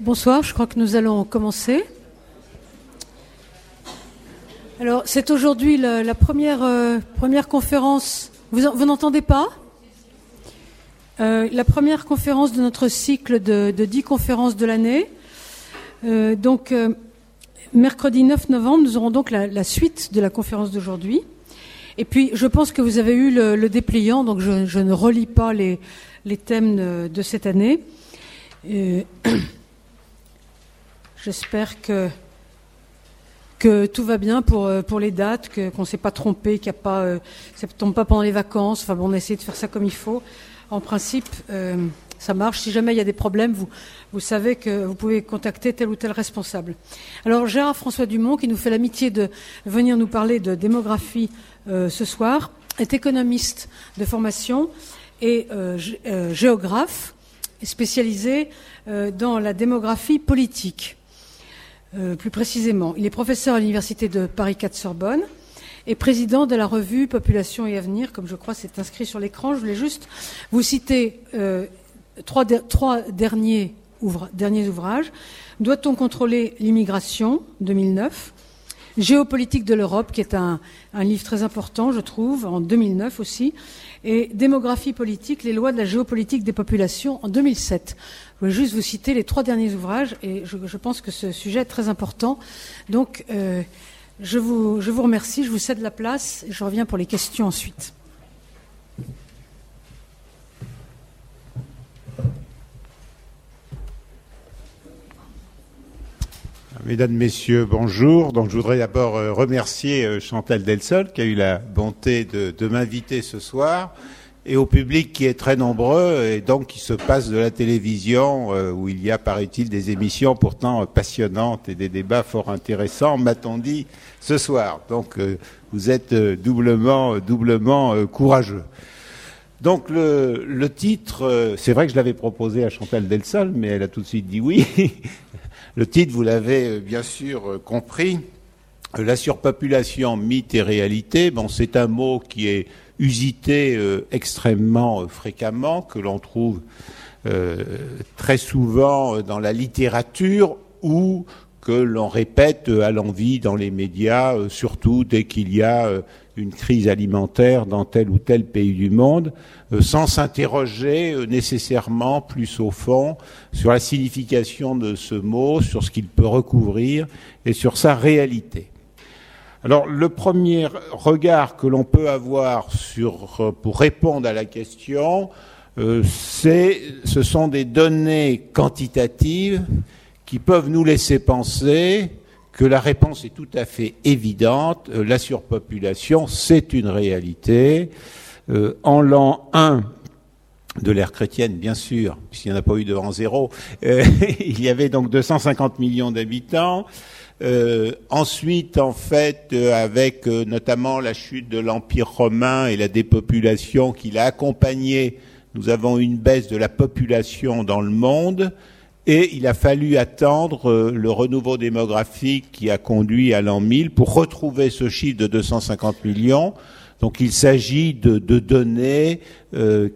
Bonsoir, je crois que nous allons commencer. Alors, c'est aujourd'hui la, première, euh, première conférence. Vous, n'entendez pas? Euh, La première conférence de notre cycle de, dix conférences de l'année. Euh, donc, mercredi 9 novembre, nous aurons donc la, suite de la conférence d'aujourd'hui. Et puis, je pense que vous avez eu le, dépliant, donc je, ne relis pas les, thèmes de, de cette année. J'espère que, que tout va bien pour, euh, pour les dates, qu'on ne s'est pas trompé, qu'il n'y a pas, euh, ça ne tombe pas pendant les vacances. Enfin bon, on a essayé de faire ça comme il faut. En principe, euh, ça marche. Si jamais il y a des problèmes, vous, vous savez que vous pouvez contacter tel ou tel responsable. Alors Gérard François Dumont, qui nous fait l'amitié de venir nous parler de démographie ce soir, est économiste de formation et géographe, spécialisé dans la démographie politique. Euh, plus précisément. Il est professeur à l'Université de Paris 4 Sorbonne et président de la revue Population et Avenir, comme je crois c'est inscrit sur l'écran. Je voulais juste vous citer euh, trois, derniers, ouvrages. Doit-on contrôler l'immigration 2009 Géopolitique de l'Europe, qui est un, un, livre très important, je trouve, en 2009 aussi, et Démographie politique, les lois de la géopolitique des populations en 2007. Je voulais juste vous citer les trois derniers ouvrages et je, pense que ce sujet est très important. Donc, euh, je, vous, je vous remercie, je vous cède la place et je reviens pour les questions ensuite. Mesdames, Messieurs, bonjour. Donc, je voudrais d'abord euh, remercier euh, Chantal Delsol qui a eu la bonté de, de m'inviter ce soir et au public qui est très nombreux et donc qui se passe de la télévision euh, où il y a, paraît-il, des émissions pourtant passionnantes et des débats fort intéressants, m'a-t-on dit ce soir. Donc euh, vous êtes euh, doublement, doublement courageux. Donc le, le titre, c'est vrai que je l'avais proposé à Chantal Delsol, mais elle a tout de suite dit oui. le titre, vous l'avez bien sûr compris. La surpopulation, mythe et réalité. Bon, c'est un mot qui est usité euh, extrêmement euh, fréquemment, que l'on trouve euh, très souvent dans la littérature ou que l'on répète à l'envie dans les médias, surtout dès qu'il y a une crise alimentaire dans tel ou tel pays du monde, sans s'interroger nécessairement plus au fond sur la signification de ce mot, sur ce qu'il peut recouvrir et sur sa réalité. Alors le premier regard que l'on peut avoir sur, euh, pour répondre à la question, euh, c'est, ce sont des données quantitatives qui peuvent nous laisser penser que la réponse est tout à fait évidente. Euh, la surpopulation, c'est une réalité. en l'an 1 de l'ère chrétienne, bien sûr, puisqu'il n'y en a pas eu devant zéro, il y avait donc 250 millions d'habitants. Euh, ensuite, en fait, euh, avec euh, notamment la chute de l'Empire romain et la dépopulation qui l'a accompagné, nous avons une baisse de la population dans le monde. Et il a fallu attendre le renouveau démographique qui a conduit à l'an 1000 pour retrouver ce chiffre de 250 millions. Donc il s'agit de, de, données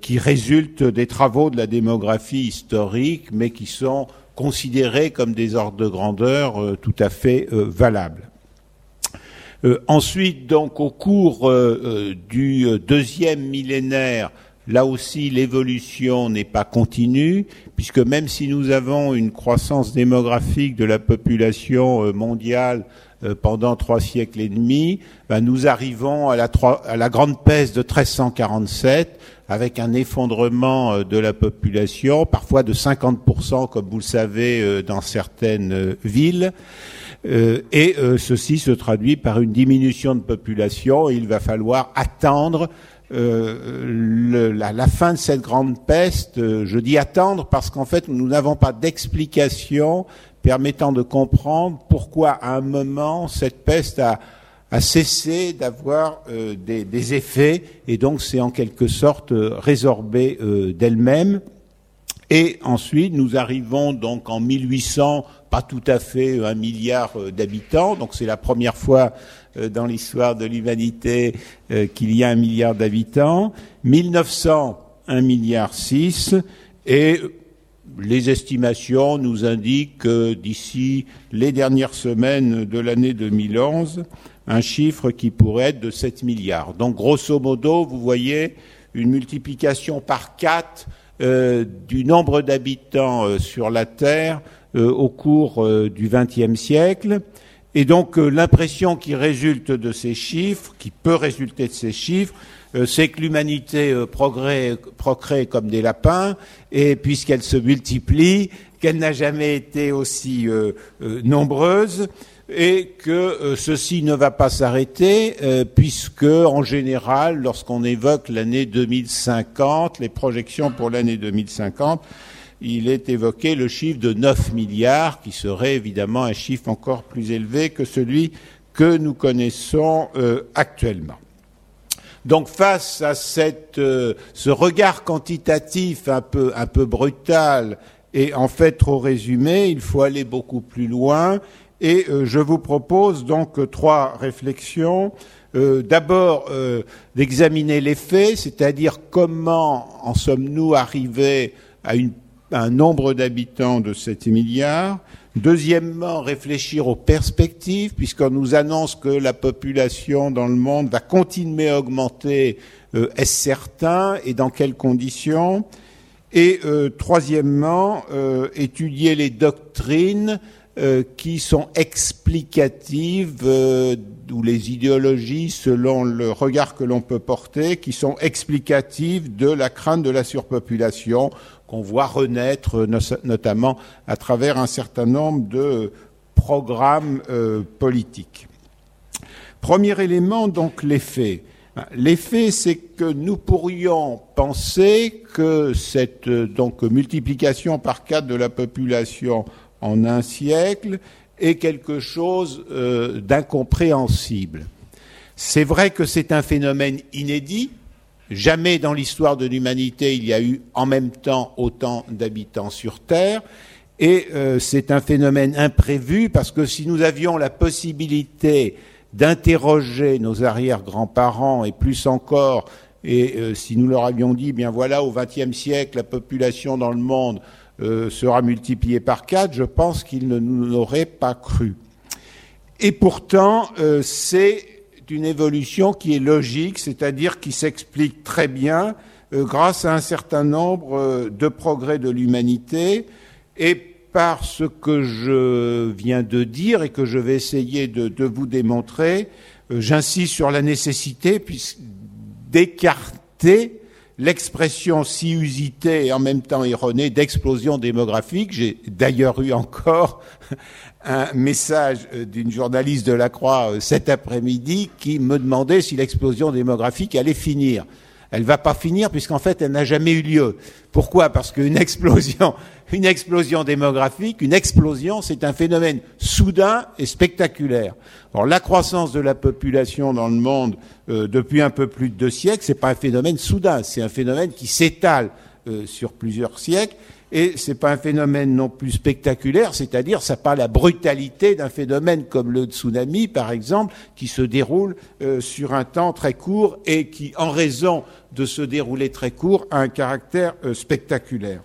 qui résultent des travaux de la démographie historique, mais qui sont considérés comme des ordres de grandeur euh, tout à fait euh, valables. Euh, ensuite, donc, au cours du deuxième millénaire, là aussi, l'évolution n'est pas continue, puisque même si nous avons une croissance démographique de la population mondiale pendant trois siècles et demi, ben, nous arrivons à la, à la grande peste de 1347 avec un effondrement euh, de la population, parfois de 50%, comme vous le savez, euh, dans certaines euh, villes. et ceci se traduit par une diminution de population. il va falloir attendre la, fin de cette grande peste. je dis attendre parce qu'en fait, nous n'avons pas d'explication permettant de comprendre pourquoi à un moment cette peste a, a cessé d'avoir euh, des, effets et donc c'est en quelque sorte euh, résorbé euh, d'elle-même. Et ensuite, nous arrivons donc en 1800, pas tout à fait un milliard d'habitants, donc c'est la première fois dans l'histoire de l'humanité qu'il y a un milliard d'habitants. 1900, un milliard six, et les estimations nous indiquent que d'ici les dernières semaines de l'année 2011, un chiffre qui pourrait être de 7 milliards. Donc grosso modo, vous voyez une multiplication par 4 euh, du nombre d'habitants euh, sur la Terre euh, au cours du XXe siècle. Et donc l'impression qui résulte de ces chiffres, qui peut résulter de ces chiffres, c'est que l'humanité procrée comme des lapins, et puisqu'elle se multiplie, qu'elle n'a jamais été aussi nombreuse, et que euh, ceci ne va pas s'arrêter euh, puisque en général lorsqu'on évoque l'année 2050 les projections pour l'année 2050 il est évoqué le chiffre de 9 milliards qui serait évidemment un chiffre encore plus élevé que celui que nous connaissons euh, actuellement donc face à cette, ce regard quantitatif un peu, un peu brutal et en fait trop résumé, il faut aller beaucoup plus loin et euh, je vous propose donc euh, trois réflexions. Euh, d'abord, d'examiner les faits, c'est-à-dire comment en sommes-nous arrivés à, un nombre d'habitants de 7 milliards. Deuxièmement, réfléchir aux perspectives, puisqu'on nous annonce que la population dans le monde va continuer à augmenter. Est-ce certain et dans quelles conditions? Et troisièmement, étudier les doctrines euh, qui sont explicatives, euh, ou les idéologies, selon le regard que l'on peut porter, qui sont explicatives de la crainte de la surpopulation qu'on voit renaître notamment à travers un certain nombre de programmes euh, politiques. Premier élément, donc les faits. L'effet, c'est que nous pourrions penser que cette multiplication par quatre de la population en un siècle est quelque chose euh, d'incompréhensible. C'est vrai que c'est un phénomène inédit. Jamais dans l'histoire de l'humanité il y a eu en même temps autant d'habitants sur Terre. Et euh, c'est un phénomène imprévu parce que si nous avions la possibilité d'interroger nos arrière-grands-parents et plus encore, et euh, si nous leur avions dit, bien voilà, au XXe siècle, la population dans le monde euh, sera multiplié par quatre, je pense qu'il ne nous aurait pas cru. Et pourtant, c'est une évolution qui est logique, c'est-à-dire qui s'explique très bien euh, grâce à un certain nombre de progrès de l'humanité et par ce que je viens de dire et que je vais essayer de, de vous démontrer, j'insiste sur la nécessité d'écarter l'expression si usitée et en même temps erronée d'explosion démographique. J'ai d'ailleurs eu encore un message euh, d'une journaliste de la Croix euh, cet après-midi qui me demandait si l'explosion démographique allait finir. Elle va pas finir puisqu'en fait elle n'a jamais eu lieu. Pourquoi? Parce qu'une explosion, une explosion démographique, une explosion, c'est un phénomène soudain et spectaculaire. Alors la croissance de la population dans le monde euh, depuis un peu plus de deux siècles, c'est pas un phénomène soudain, c'est un phénomène qui s'étale euh, sur plusieurs siècles. Et c'est pas un phénomène non plus spectaculaire, c'est-à-dire ça pas la brutalité d'un phénomène comme le tsunami, par exemple, qui se déroule euh, sur un temps très court et qui, en raison de se dérouler très court, a un caractère euh, spectaculaire.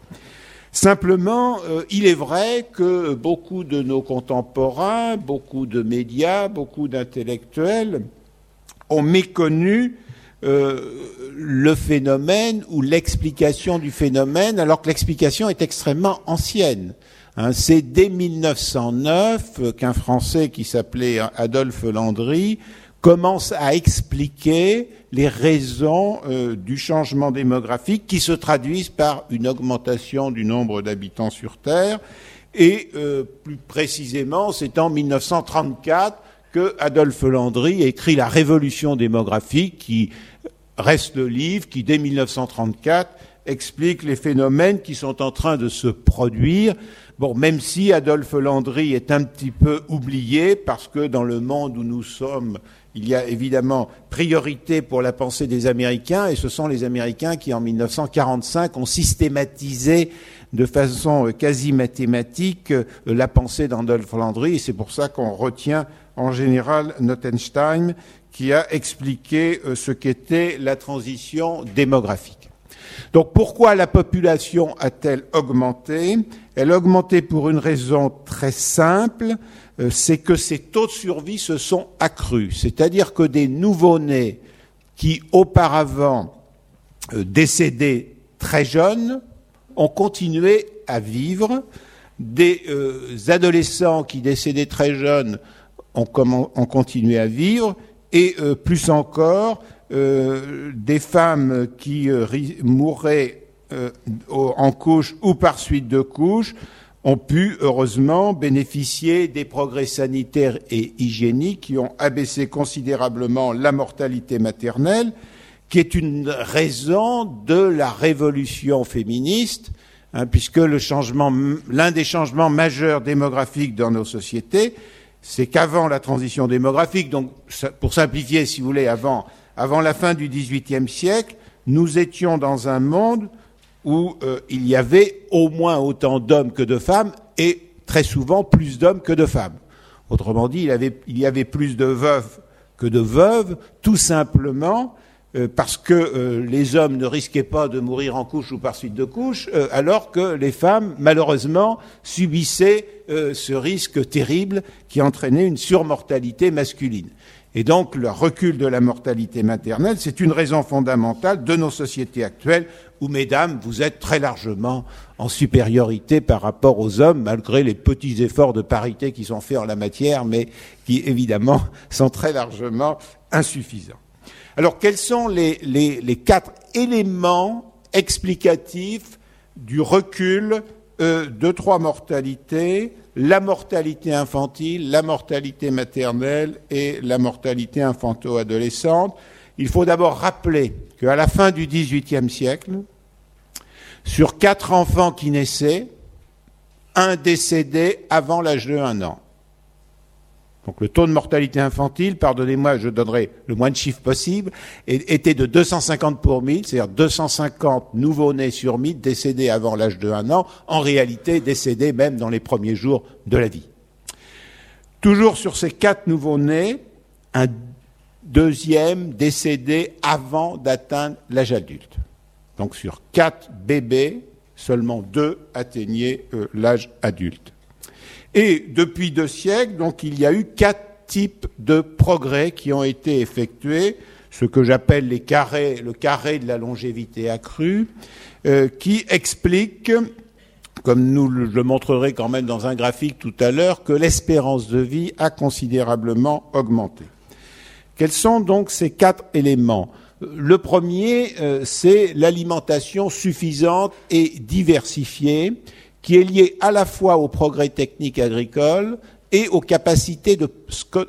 Simplement, euh, il est vrai que beaucoup de nos contemporains, beaucoup de médias, beaucoup d'intellectuels ont méconnu euh, le phénomène ou l'explication du phénomène, alors que l'explication est extrêmement ancienne. Hein, c'est dès 1909 qu'un Français qui s'appelait Adolphe Landry commence à expliquer les raisons euh, du changement démographique qui se traduisent par une augmentation du nombre d'habitants sur Terre. Et euh, plus précisément, c'est en 1934 que Adolphe Landry écrit La Révolution démographique, qui reste le livre qui, dès 1934, explique les phénomènes qui sont en train de se produire. Bon, même si Adolphe Landry est un petit peu oublié, parce que dans le monde où nous sommes, il y a évidemment priorité pour la pensée des Américains, et ce sont les Américains qui, en 1945, ont systématisé de façon quasi mathématique la pensée d'Adolphe Landry, et c'est pour ça qu'on retient en général Nottenstein, qui a expliqué euh, ce qu'était la transition démographique. Donc pourquoi la population a-t-elle augmenté? Elle a augmenté pour une raison très simple, euh, c'est que ces taux de survie se sont accrus. C'est-à-dire que des nouveau-nés qui auparavant euh, décédaient très jeunes ont continué à vivre, des adolescents qui décédaient très jeunes ont, ont continué à vivre, et plus encore, des femmes qui mourraient en couche ou par suite de couche ont pu, heureusement, bénéficier des progrès sanitaires et hygiéniques qui ont abaissé considérablement la mortalité maternelle, qui est une raison de la révolution féministe, hein, puisque l'un des changements majeurs démographiques dans nos sociétés, c'est qu'avant la transition démographique, donc pour simplifier, si vous voulez, avant, avant la fin du XVIIIe siècle, nous étions dans un monde où euh, il y avait au moins autant d'hommes que de femmes et très souvent plus d'hommes que de femmes. Autrement dit, il, y avait plus de veuves que de veuves, tout simplement euh, parce que euh, les hommes ne risquaient pas de mourir en couche ou par suite de couche, alors que les femmes, malheureusement, subissaient ce risque terrible qui entraînait une surmortalité masculine. Et donc, le recul de la mortalité maternelle, c'est une raison fondamentale de nos sociétés actuelles où, mesdames, vous êtes très largement en supériorité par rapport aux hommes, malgré les petits efforts de parité qui sont faits en la matière, mais qui, évidemment, sont très largement insuffisants. Alors, quels sont les, quatre éléments explicatifs du recul euh, de trois mortalités la mortalité infantile, la mortalité maternelle et la mortalité infanto-adolescente? Il faut d'abord rappeler qu'à la fin du XVIIIe siècle, sur quatre enfants qui naissaient, un décédait avant l'âge de un an. Donc le taux de mortalité infantile, pardonnez-moi, je donnerai le moins de chiffres possible, était de 250 pour 1000, c'est-à-dire 250 nouveaux-nés sur 1000 décédés avant l'âge de 1 an, en réalité décédés même dans les premiers jours de la vie. Toujours sur ces quatre nouveaux-nés, un deuxième décédé avant d'atteindre l'âge adulte. Donc sur quatre bébés, seulement deux atteignaient euh, l'âge adulte. Et depuis deux siècles, donc, il y a eu quatre types de progrès qui ont été effectués, ce que j'appelle les carrés, le carré de la longévité accrue, euh, qui expliquent, comme nous le montrerai quand même dans un graphique tout à l'heure, que l'espérance de vie a considérablement augmenté. Quels sont donc ces quatre éléments? Le premier, euh, c'est l'alimentation suffisante et diversifiée qui est lié à la fois au progrès technique agricole et aux capacités de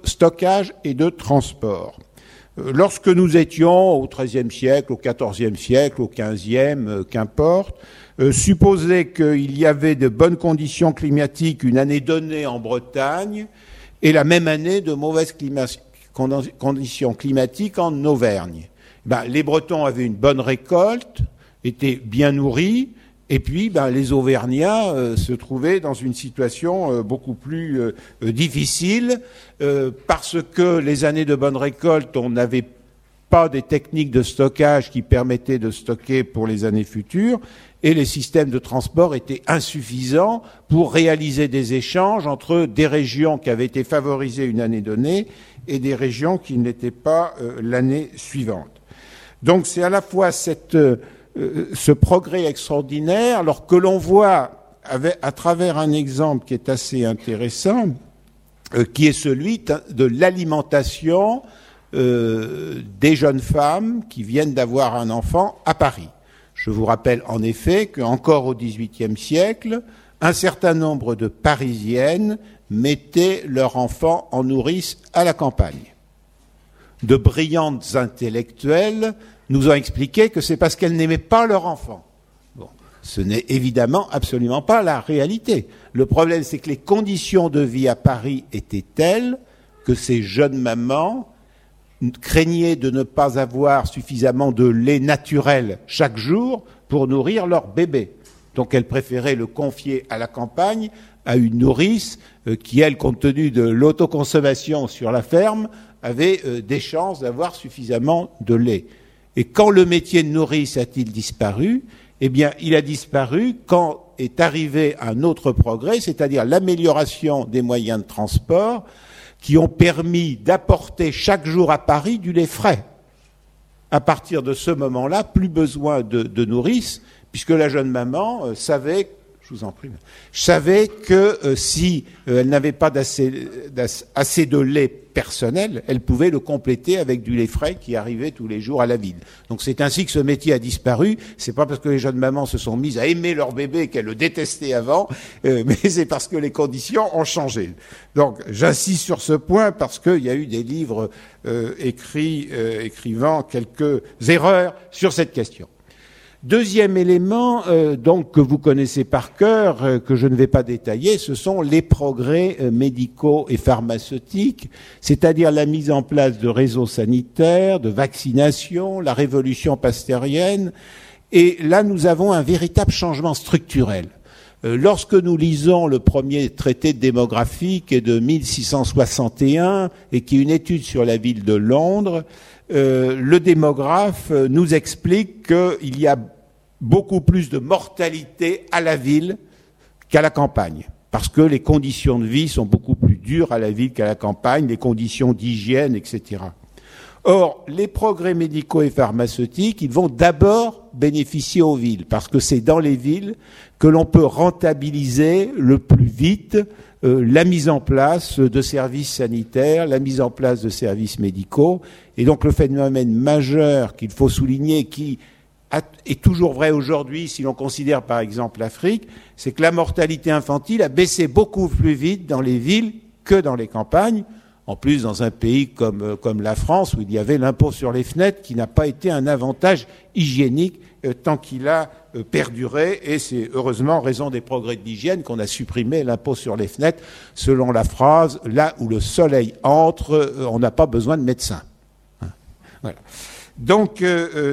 stockage et de transport. Euh, lorsque nous étions au XIIIe siècle, au XIVe siècle, au XVe, euh, qu'importe, euh, supposer qu'il y avait de bonnes conditions climatiques une année donnée en Bretagne et la même année de mauvaises conditions climatiques en Auvergne. Ben, les Bretons avaient une bonne récolte, étaient bien nourris, et puis, ben, les Auvergnats euh, se trouvaient dans une situation euh, beaucoup plus euh, difficile parce que les années de bonne récolte, on n'avait pas des techniques de stockage qui permettaient de stocker pour les années futures, et les systèmes de transport étaient insuffisants pour réaliser des échanges entre des régions qui avaient été favorisées une année donnée et des régions qui n'étaient pas l'année suivante. Donc c'est à la fois cette euh, ce progrès extraordinaire, alors que l'on voit à travers un exemple qui est assez intéressant, euh, qui est celui de l'alimentation euh, des jeunes femmes qui viennent d'avoir un enfant à Paris. Je vous rappelle en effet qu'encore au XVIIIe siècle, un certain nombre de Parisiennes mettaient leur enfant en nourrice à la campagne. De brillantes intellectuelles nous ont expliqué que c'est parce qu'elles n'aimaient pas leur enfant. Bon, ce n'est évidemment absolument pas la réalité. Le problème, c'est que les conditions de vie à Paris étaient telles que ces jeunes mamans craignaient de ne pas avoir suffisamment de lait naturel chaque jour pour nourrir leur bébé. Donc elles préféraient le confier à la campagne, à une nourrice euh, qui, elle, compte tenu de l'autoconsommation sur la ferme, avait euh, des chances d'avoir suffisamment de lait. Et quand le métier de nourrice a-t-il disparu Eh bien, il a disparu quand est arrivé un autre progrès, c'est-à-dire l'amélioration des moyens de transport qui ont permis d'apporter chaque jour à Paris du lait frais. À partir de ce moment-là, plus besoin de, de nourrice, puisque la jeune maman euh, savait je vous en prie. Je savais que euh, si euh, elle n'avait pas assez, de lait personnel, elle pouvait le compléter avec du lait frais qui arrivait tous les jours à la ville. Donc c'est ainsi que ce métier a disparu. C'est pas parce que les jeunes mamans se sont mises à aimer leur bébé qu'elles le détestaient avant, euh, mais c'est parce que les conditions ont changé. Donc j'insiste sur ce point parce qu'il y a eu des livres écrits écrivant quelques erreurs sur cette question. Deuxième élément, euh, donc que vous connaissez par cœur, euh, que je ne vais pas détailler, ce sont les progrès euh, médicaux et pharmaceutiques, c'est-à-dire la mise en place de réseaux sanitaires, de vaccination, la révolution pasteurienne. Et là, nous avons un véritable changement structurel. Lorsque nous lisons le premier traité est de 1661 et qui est une étude sur la ville de Londres, euh, le démographe euh, nous explique qu'il y a beaucoup plus de mortalité à la ville qu'à la campagne, parce que les conditions de vie sont beaucoup plus dures à la ville qu'à la campagne, les conditions d'hygiène, etc. Or, les progrès médicaux et pharmaceutiques, ils vont d'abord bénéficier aux villes, parce que c'est dans les villes que l'on peut rentabiliser le plus vite euh, la mise en place de services sanitaires, la mise en place de services médicaux. Et donc le phénomène majeur qu'il faut souligner, qui est toujours vrai aujourd'hui si l'on considère par exemple l'Afrique, c'est que la mortalité infantile a baissé beaucoup plus vite dans les villes que dans les campagnes. En plus, dans un pays comme, euh, comme la France, où il y avait l'impôt sur les fenêtres, qui n'a pas été un avantage hygiénique euh, tant qu'il a euh, perduré, et c'est heureusement en raison des progrès de l'hygiène qu'on a supprimé l'impôt sur les fenêtres, selon la phrase là où le soleil entre, on n'a pas besoin de médecin. Hein. Donc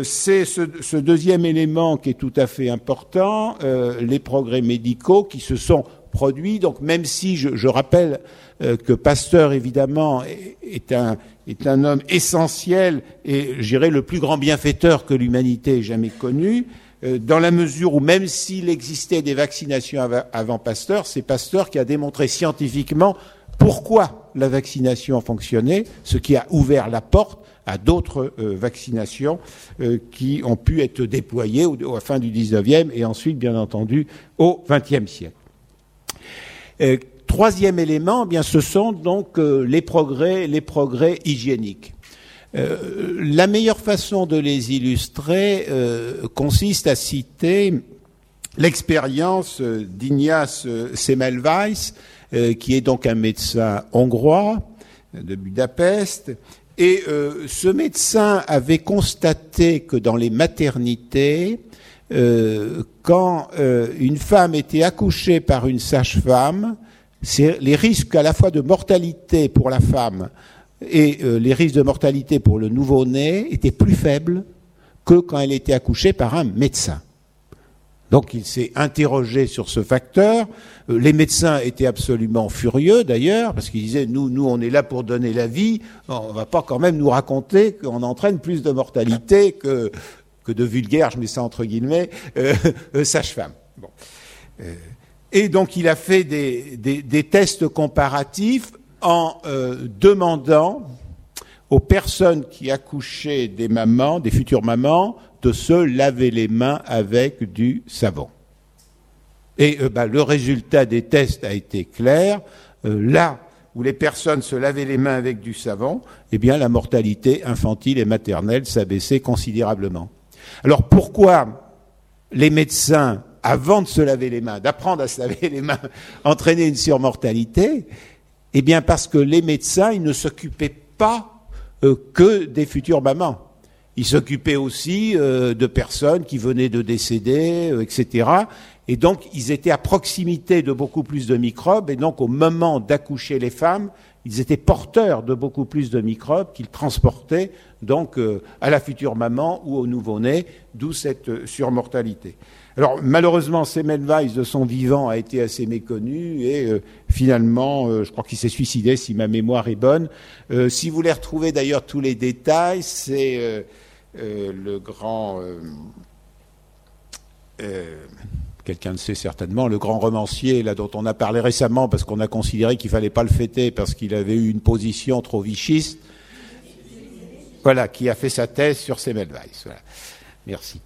c'est ce, deuxième élément qui est tout à fait important, les progrès médicaux qui se sont produits. Donc même si je, rappelle que Pasteur évidemment est un, homme essentiel et, j'irai le plus grand bienfaiteur que l'humanité ait jamais connu, euh, dans la mesure où même s'il existait des vaccinations avant Pasteur, c'est Pasteur qui a démontré scientifiquement pourquoi la vaccination fonctionnait, ce qui a ouvert la porte à d'autres euh, vaccinations euh, qui ont pu être déployées au, à la fin du 19e et ensuite, bien entendu, au 20e siècle. Troisième élément, eh bien, ce sont donc euh, les progrès, les progrès hygiéniques. Euh, la meilleure façon de les illustrer euh, consiste à citer l'expérience d'Ignace Semmelweis, qui est donc un médecin hongrois de Budapest. Et ce médecin avait constaté que dans les maternités, quand une femme était accouchée par une sage-femme, les risques à la fois de mortalité pour la femme et euh, les risques de mortalité pour le nouveau-né étaient plus faibles que quand elle était accouchée par un médecin. Donc il s'est interrogé sur ce facteur. Euh, les médecins étaient absolument furieux d'ailleurs, parce qu'ils disaient nous, nous, on est là pour donner la vie, on va pas quand même nous raconter qu'on entraîne plus de mortalité que, que de vulgaires, je mets ça entre guillemets, euh, sage-femme. Bon. Et donc il a fait des, tests comparatifs en euh, demandant aux personnes qui accouchaient des mamans, des futures mamans, de se laver les mains avec du savon. Et euh, bah, le résultat des tests a été clair. Euh, là où les personnes se lavaient les mains avec du savon, eh bien la mortalité infantile et maternelle s'abaissait considérablement. Alors pourquoi les médecins avant de se laver les mains, d'apprendre à se laver les mains, entraîner une surmortalité? Eh bien parce que les médecins, ne s'occupaient pas euh, que des futures mamans. Ils s'occupaient aussi euh, de personnes qui venaient de décéder, euh, etc. Et donc, ils étaient à proximité de beaucoup plus de microbes, et donc au moment d'accoucher les femmes, ils étaient porteurs de beaucoup plus de microbes qu'ils transportaient donc à la future maman ou au nouveau-né, d'où cette surmortalité. Alors malheureusement, Semmelweis de son vivant a été assez méconnu et euh, finalement, euh, je crois qu'il s'est suicidé si ma mémoire est bonne. Euh, si vous voulez retrouver d'ailleurs tous les détails, c'est le grand quelqu'un le sait certainement, le grand romancier là dont on a parlé récemment parce qu'on a considéré qu'il fallait pas le fêter parce qu'il avait eu une position trop vichiste. Voilà, qui a fait sa thèse sur Semmelweis. Voilà. Merci.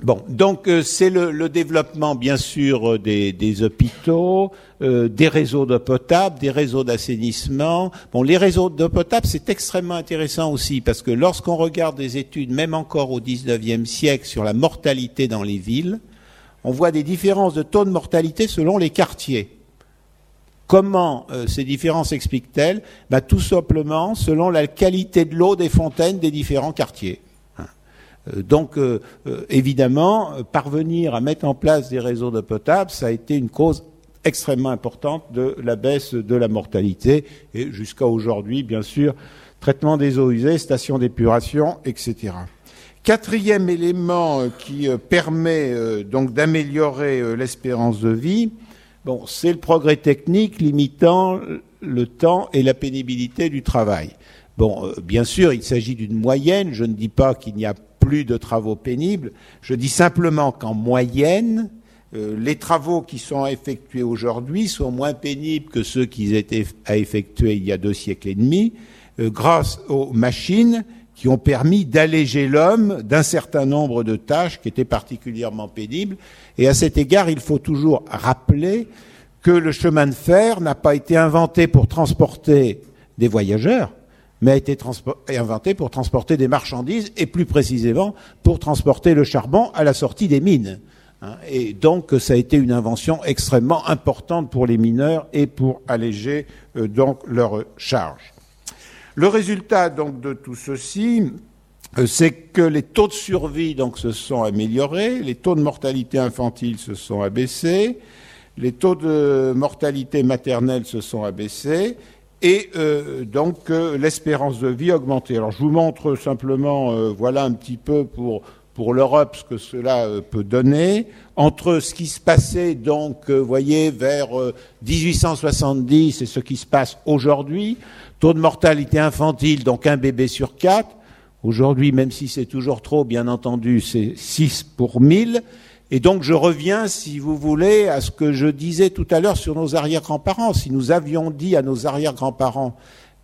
Bon, donc euh, c'est le, développement bien sûr euh, des, hôpitaux, euh, des réseaux d'eau potable, des réseaux d'assainissement. Bon, les réseaux d'eau potable c'est extrêmement intéressant aussi parce que lorsqu'on regarde des études, même encore au XIXe siècle, sur la mortalité dans les villes, on voit des différences de taux de mortalité selon les quartiers. Comment euh, ces différences s'expliquent-elles bah, Tout simplement selon la qualité de l'eau des fontaines des différents quartiers. Hein. Euh, donc, euh, évidemment, parvenir à mettre en place des réseaux d'eau potable, ça a été une cause extrêmement importante de la baisse de la mortalité et jusqu'à aujourd'hui, bien sûr, traitement des eaux usées, stations d'épuration, etc. Quatrième élément qui permet donc d'améliorer l'espérance de vie, bon, c'est le progrès technique limitant le temps et la pénibilité du travail. Bon, bien sûr, il s'agit d'une moyenne. Je ne dis pas qu'il n'y a plus de travaux pénibles. Je dis simplement qu'en moyenne, les travaux qui sont effectués aujourd'hui sont moins pénibles que ceux qui étaient à effectuer il y a deux siècles et demi, grâce aux machines qui ont permis d'alléger l'homme d'un certain nombre de tâches qui étaient particulièrement pénibles. Et à cet égard, il faut toujours rappeler que le chemin de fer n'a pas été inventé pour transporter des voyageurs, mais a été inventé pour transporter des marchandises et plus précisément pour transporter le charbon à la sortie des mines. Hein. Et donc, ça a été une invention extrêmement importante pour les mineurs et pour alléger euh, donc leur charge. Le résultat donc de tout ceci, euh, c'est que les taux de survie donc se sont améliorés, les taux de mortalité infantile se sont abaissés, les taux de mortalité maternelle se sont abaissés et euh, donc euh, l'espérance de vie a augmenté. Alors je vous montre simplement, voilà un petit peu pour pour l'Europe ce que cela peut donner entre ce qui se passait donc, vous voyez, vers 1870 et ce qui se passe aujourd'hui. Taux de mortalité infantile, donc un bébé sur quatre. Aujourd'hui, même si c'est toujours trop, bien entendu, c'est 6 pour 1000. Et donc je reviens, si vous voulez, à ce que je disais tout à l'heure sur nos arrière-grands-parents. Si nous avions dit à nos arrière-grands-parents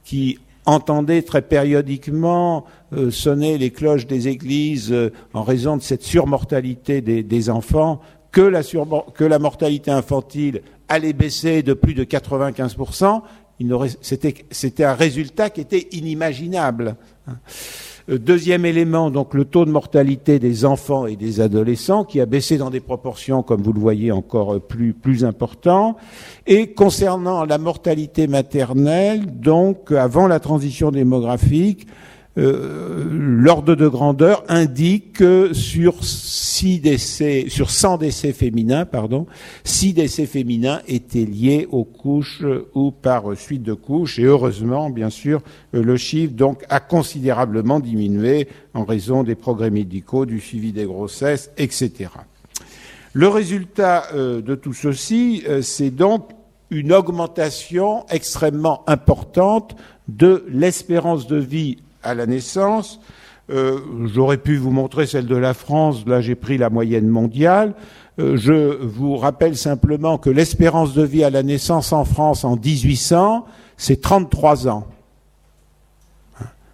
qui entendaient très périodiquement euh, sonner les cloches des églises euh, en raison de cette surmortalité des, enfants, que la, que la mortalité infantile allait baisser de plus de 95%, c'était un résultat qui était inimaginable. Euh, deuxième élément, donc le taux de mortalité des enfants et des adolescents qui a baissé dans des proportions, comme vous le voyez, encore plus, plus importants. Et concernant la mortalité maternelle, donc avant la transition démographique, euh, l'ordre de grandeur indique que sur six décès, sur 100 décès féminins, pardon, 6 décès féminins étaient liés aux couches ou par suite de couches. Et heureusement, bien sûr, le chiffre donc a considérablement diminué en raison des progrès médicaux, du suivi des grossesses, etc. Le résultat euh, de tout ceci, euh, c'est donc une augmentation extrêmement importante de l'espérance de vie à la naissance. Euh, j'aurais pu vous montrer celle de la France, là j'ai pris la moyenne mondiale. Euh, je vous rappelle simplement que l'espérance de vie à la naissance en France en 1800, c'est 33 ans.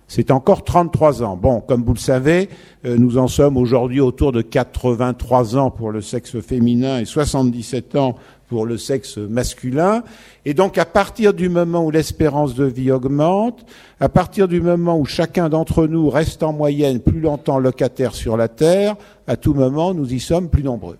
C'est encore 33 ans. Bon, comme vous le savez, euh, nous en sommes aujourd'hui autour de 83 ans pour le sexe féminin et 77 ans pour le sexe masculin. Et donc à partir du moment où l'espérance de vie augmente, à partir du moment où chacun d'entre nous reste en moyenne plus longtemps locataire sur la Terre, à tout moment nous y sommes plus nombreux.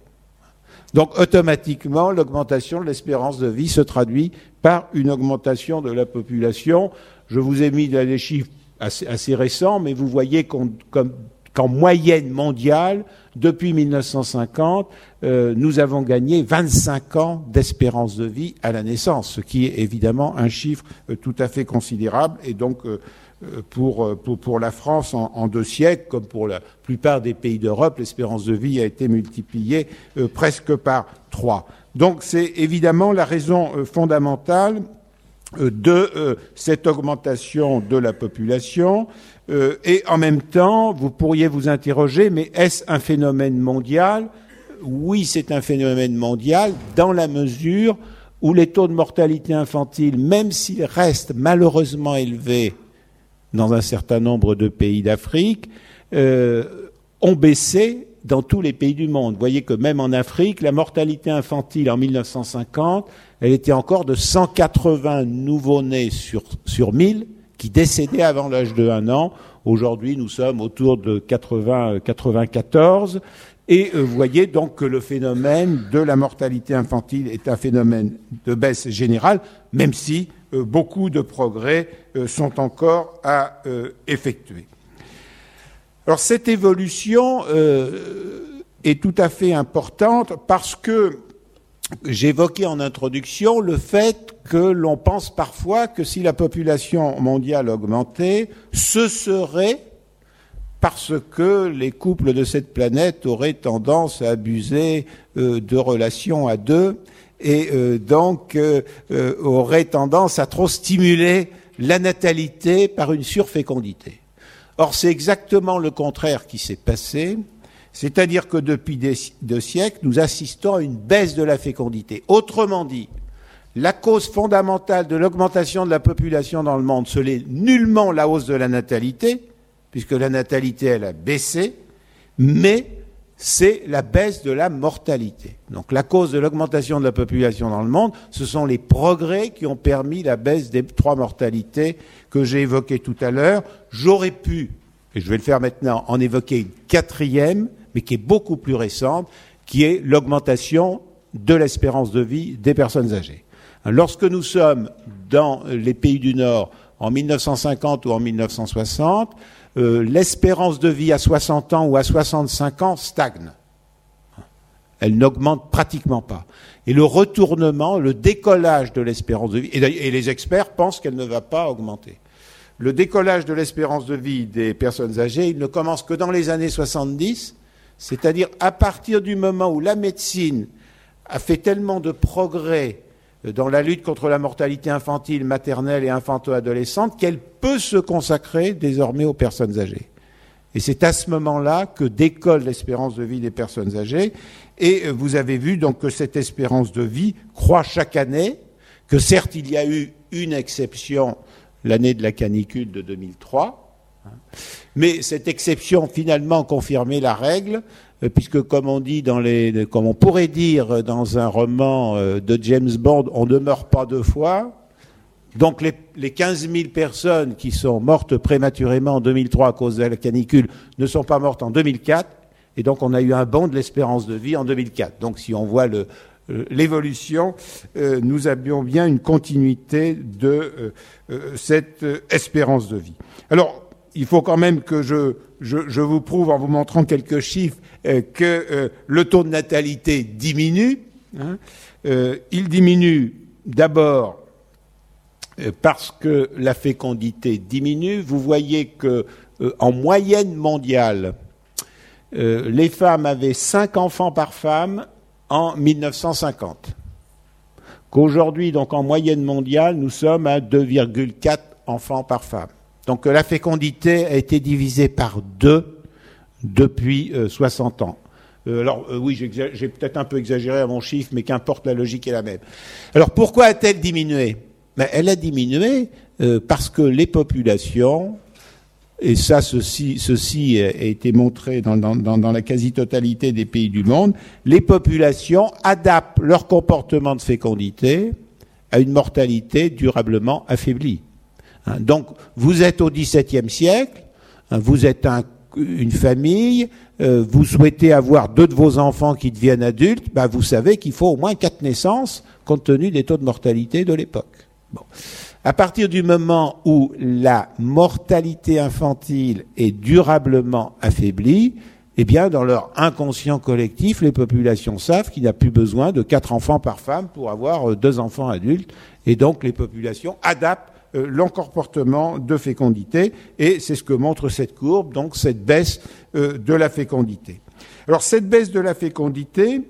Donc automatiquement, l'augmentation de l'espérance de vie se traduit par une augmentation de la population. Je vous ai mis des chiffres assez, récents, mais vous voyez qu'en moyenne mondiale, depuis 1950, euh, nous avons gagné 25 ans d'espérance de vie à la naissance, ce qui est évidemment un chiffre euh, tout à fait considérable. Et donc, euh, pour, pour, la France, en, deux siècles, comme pour la plupart des pays d'Europe, l'espérance de vie a été multipliée presque par trois. Donc, c'est évidemment la raison fondamentale de cette augmentation de la population. et en même temps, vous pourriez vous interroger, mais est-ce un phénomène mondial? Oui, c'est un phénomène mondial dans la mesure où les taux de mortalité infantile, même s'ils restent malheureusement élevés dans un certain nombre de pays d'Afrique, euh, ont baissé dans tous les pays du monde. Vous voyez que même en Afrique, la mortalité infantile en 1950, elle était encore de 180 nouveau-nés sur, sur 1000 qui décédaient avant l'âge de 1 an. Aujourd'hui, nous sommes autour de 80, 94. Et euh, vous voyez donc que le phénomène de la mortalité infantile est un phénomène de baisse générale, même si euh, beaucoup de progrès euh, sont encore à effectuer. Alors cette évolution est tout à fait importante parce que j'évoquais en introduction le fait que l'on pense parfois que si la population mondiale augmentait, ce serait parce que les couples de cette planète auraient tendance à abuser euh, de relations à deux et euh, donc euh, auraient tendance à trop stimuler la natalité par une surfécondité. Or, c'est exactement le contraire qui s'est passé, c'est-à-dire que depuis deux siècles, nous assistons à une baisse de la fécondité. Autrement dit, la cause fondamentale de l'augmentation de la population dans le monde, ce n'est nullement la hausse de la natalité, puisque la natalité, elle a baissé, mais c'est la baisse de la mortalité. Donc la cause de l'augmentation de la population dans le monde, ce sont les progrès qui ont permis la baisse des trois mortalités que j'ai évoquées tout à l'heure. J'aurais pu, et je vais le faire maintenant, en évoquer une quatrième, mais qui est beaucoup plus récente, qui est l'augmentation de l'espérance de vie des personnes âgées. Lorsque nous sommes dans les pays du Nord en 1950 ou en 1960, euh, l'espérance de vie à 60 ans ou à 65 ans stagne. Elle n'augmente pratiquement pas. Et le retournement, le décollage de l'espérance de vie, et, les experts pensent qu'elle ne va pas augmenter. Le décollage de l'espérance de vie des personnes âgées, il ne commence que dans les années 70, c'est-à-dire à partir du moment où la médecine a fait tellement de progrès dans la lutte contre la mortalité infantile, maternelle et infanto-adolescente qu'elle peut se consacrer désormais aux personnes âgées. Et c'est à ce moment-là que décolle l'espérance de vie des personnes âgées. Et euh, vous avez vu donc que cette espérance de vie croît chaque année, que certes il y a eu une exception l'année de la canicule de 2003, hein, mais cette exception finalement confirmait la règle, euh, puisque comme on dit dans les, comme on pourrait dire dans un roman euh, de James Bond, on ne meurt pas deux fois. Donc les, les 15 000 personnes qui sont mortes prématurément en 2003 à cause de la canicule ne sont pas mortes en 2004, et donc on a eu un bond de l'espérance de vie en 2004. Donc si on voit le, euh, l'évolution, nous avions bien une continuité de cette espérance de vie. Alors, il faut quand même que je, vous prouve en vous montrant quelques chiffres euh, que euh, le taux de natalité diminue. Hein. Euh, il diminue d'abord parce que la fécondité diminue. Vous voyez que en moyenne mondiale, les femmes avaient 5 enfants par femme en 1950. Qu'aujourd'hui, donc en moyenne mondiale, nous sommes à 2,4 enfants par femme. Donc la fécondité a été divisée par deux depuis 60 euh, ans. Euh, alors euh, oui, j'ai peut-être un peu exagéré à mon chiffre, mais qu'importe, la logique est la même. Alors pourquoi a-t-elle diminué? Ben, Elle a diminué parce que les populations, et ça ceci, a été montré dans, dans la quasi-totalité des pays du monde, les populations adaptent leur comportement de fécondité à une mortalité durablement affaiblie. Hein, donc, vous êtes au XVIIe siècle, hein, vous êtes une famille, euh, vous souhaitez avoir deux de vos enfants qui deviennent adultes, bah, vous savez qu'il faut au moins quatre naissances compte tenu des taux de mortalité de l'époque. À partir du moment où la mortalité infantile est durablement affaiblie, eh bien, dans leur inconscient collectif, les populations savent qu'il n'y a plus besoin de quatre enfants par femme pour avoir euh, deux enfants adultes, et donc les populations adaptent euh, l'encomportement de fécondité, et c'est ce que montre cette courbe, donc cette baisse euh, de la fécondité. Alors cette baisse de la fécondité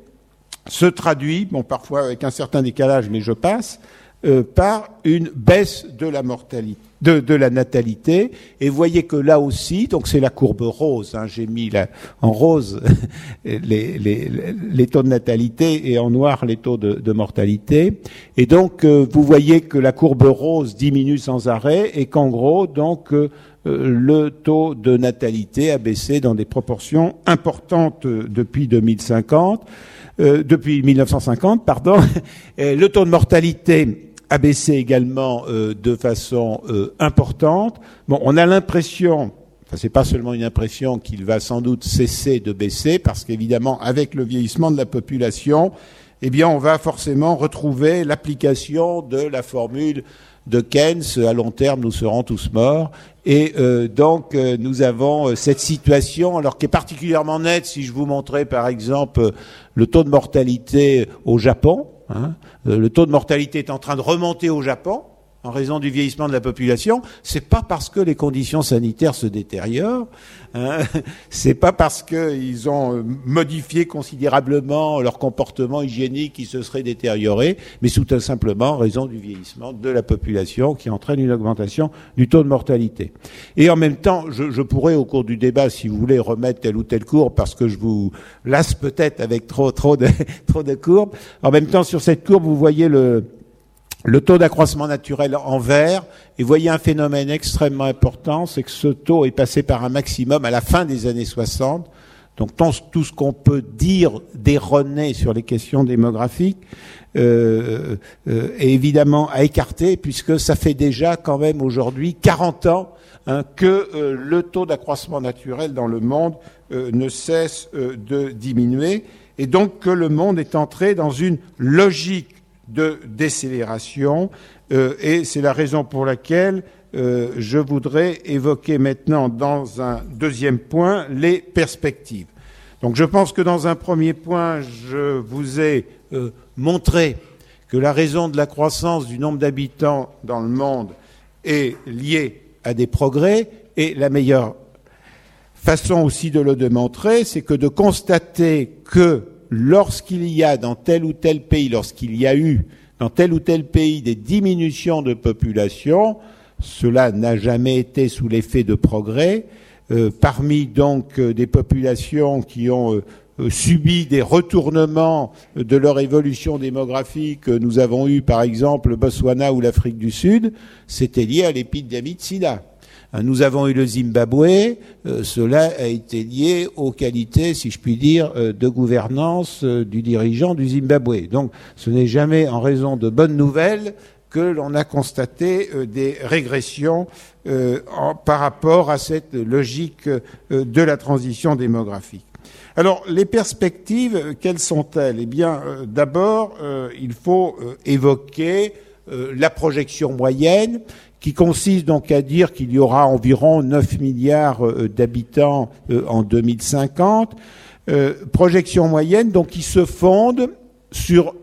se traduit, bon parfois avec un certain décalage, mais je passe, euh, par une baisse de la mortalité. De, la natalité. Et voyez que là aussi donc c'est la courbe rose hein, j'ai mis en rose les, taux de natalité et en noir les taux de, mortalité. Et donc euh, vous voyez que la courbe rose diminue sans arrêt et qu'en gros donc euh, le taux de natalité a baissé dans des proportions importantes depuis 2050 depuis 1950 pardon. Le taux de mortalité a baissé également euh, de façon euh, importante. Bon, on a l'impression, enfin c'est pas seulement une impression, qu'il va sans doute cesser de baisser, parce qu'évidemment, avec le vieillissement de la population, eh bien, on va forcément retrouver l'application de la formule de Keynes, à long terme, nous serons tous morts. Et euh, donc, nous avons cette situation, alors qui est particulièrement nette, si je vous montrais par exemple le taux de mortalité au Japon, Hein. Euh, le taux de mortalité est en train de remonter au Japon en raison du vieillissement de la population, c'est pas parce que les conditions sanitaires se détériorent, hein, c'est pas parce qu'ils ont euh, modifié considérablement leur comportement hygiénique qui se serait détérioré, mais tout simplement en raison du vieillissement de la population qui entraîne une augmentation du taux de mortalité. Et en même temps, je, pourrais au cours du débat, si vous voulez, remettre tel ou tel cours parce que je vous lasse peut-être avec trop trop de trop de courbes. En même temps, sur cette courbe, vous voyez le le taux d'accroissement naturel en vert, et voyez un phénomène extrêmement important, c'est que ce taux est passé par un maximum à la fin des années 60. Donc tout ce qu'on peut dire d'erroné sur les questions démographiques euh, euh, est évidemment à écarter, puisque ça fait déjà quand même aujourd'hui 40 ans hein, que euh, le taux d'accroissement naturel dans le monde ne cesse de diminuer, et donc que le monde est entré dans une logique de décélération euh, et c'est la raison pour laquelle euh, je voudrais évoquer maintenant dans un deuxième point les perspectives. Donc je pense que dans un premier point, je vous ai euh, montré que la raison de la croissance du nombre d'habitants dans le monde est liée à des progrès et la meilleure façon aussi de le démontrer, c'est que de constater que lorsqu'il y a dans tel ou tel pays, lorsqu'il y a eu dans tel ou tel pays des diminutions de population, cela n'a jamais été sous l'effet de progrès. Euh, parmi donc euh, des populations qui ont euh, subi des retournements de leur évolution démographique, nous avons eu par exemple le Botswana ou l'Afrique du Sud, c'était lié à l'épidémie de sida. Euh, nous avons eu le Zimbabwe, euh, cela a été lié aux qualités, si je puis dire, euh, de gouvernance du dirigeant du Zimbabwe. Donc ce n'est jamais en raison de bonnes nouvelles que l'on a constaté des régressions par rapport à cette logique de la transition démographique. Alors, les perspectives, quelles sont-elles? Eh bien, d'abord, il faut évoquer la projection moyenne qui consiste donc à dire qu'il y aura environ 9 milliards euh, d'habitants euh, en 2050. Euh, projection moyenne, donc qui se fonde sur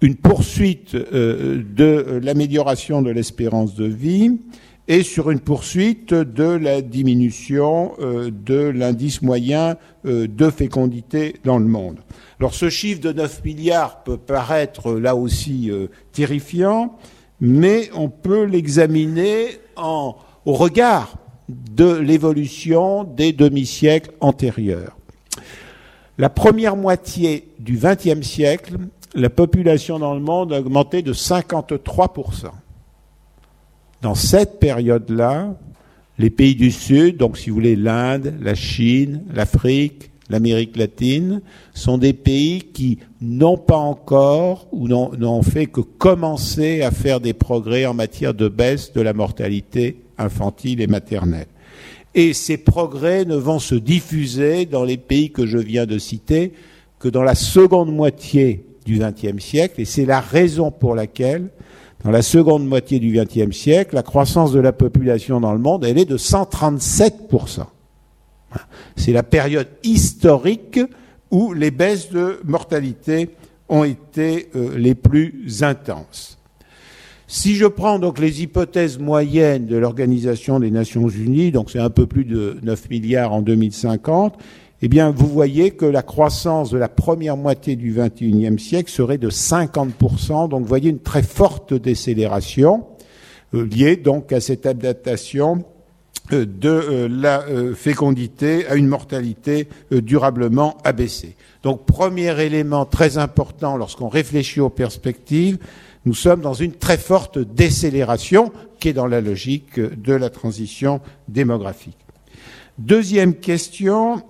une poursuite de l'amélioration de l'espérance de vie et sur une poursuite de la diminution de l'indice moyen de fécondité dans le monde. Alors ce chiffre de 9 milliards peut paraître là aussi terrifiant, mais on peut l'examiner au regard de l'évolution des demi-siècles antérieurs. La première moitié du XXe siècle, la population dans le monde a augmenté de 53%. Dans cette période-là, les pays du Sud, donc si vous voulez l'Inde, la Chine, l'Afrique, l'Amérique latine, sont des pays qui n'ont pas encore ou n'ont fait que commencer à faire des progrès en matière de baisse de la mortalité infantile et maternelle. Et ces progrès ne vont se diffuser dans les pays que je viens de citer que dans la seconde moitié du XXe siècle, et c'est la raison pour laquelle, dans la seconde moitié du XXe siècle, la croissance de la population dans le monde, elle est de 137%. C'est la période historique où les baisses de mortalité ont été euh, les plus intenses. Si je prends donc les hypothèses moyennes de l'Organisation des Nations Unies, donc c'est un peu plus de 9 milliards en 2050, eh bien, vous voyez que la croissance de la première moitié du XXIe siècle serait de 50%. Donc, vous voyez une très forte décélération euh, liée donc à cette adaptation de euh, la fécondité à une mortalité durablement abaissée. Donc, premier élément très important lorsqu'on réfléchit aux perspectives, nous sommes dans une très forte décélération qui est dans la logique de la transition démographique. Deuxième question,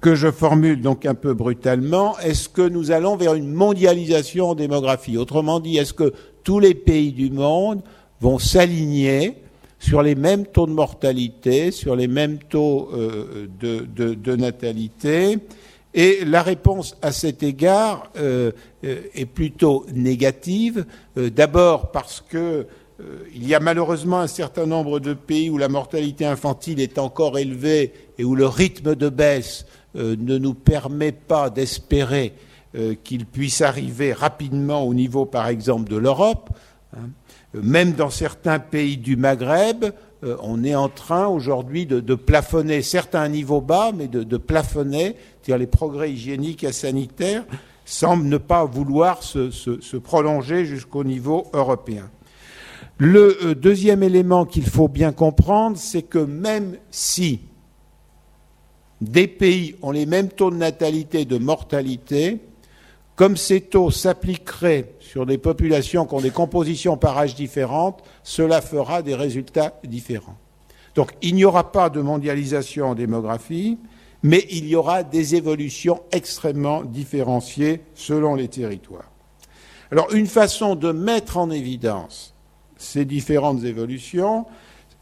que je formule donc un peu brutalement, est-ce que nous allons vers une mondialisation en démographie? Autrement dit, est-ce que tous les pays du monde vont s'aligner sur les mêmes taux de mortalité, sur les mêmes taux euh, de, natalité Et la réponse à cet égard euh, euh, est plutôt négative. D'abord parce que il y a malheureusement un certain nombre de pays où la mortalité infantile est encore élevée et où le rythme de baisse euh, ne nous permet pas d'espérer euh, qu'il puisse arriver rapidement au niveau, par exemple, de l'Europe. Hein. Même dans certains pays du Maghreb, euh, on est en train aujourd'hui de, plafonner certains niveaux bas, mais de, plafonner, c'est-à-dire les progrès hygiéniques et sanitaires semblent ne pas vouloir se prolonger jusqu'au niveau européen. Le deuxième élément qu'il faut bien comprendre, c'est que même si des pays ont les mêmes taux de natalité et de mortalité, comme ces taux s'appliqueraient sur des populations qui ont des compositions par âge différentes, cela fera des résultats différents. Donc il n'y aura pas de mondialisation en démographie, mais il y aura des évolutions extrêmement différenciées selon les territoires. Alors une façon de mettre en évidence ces différentes évolutions,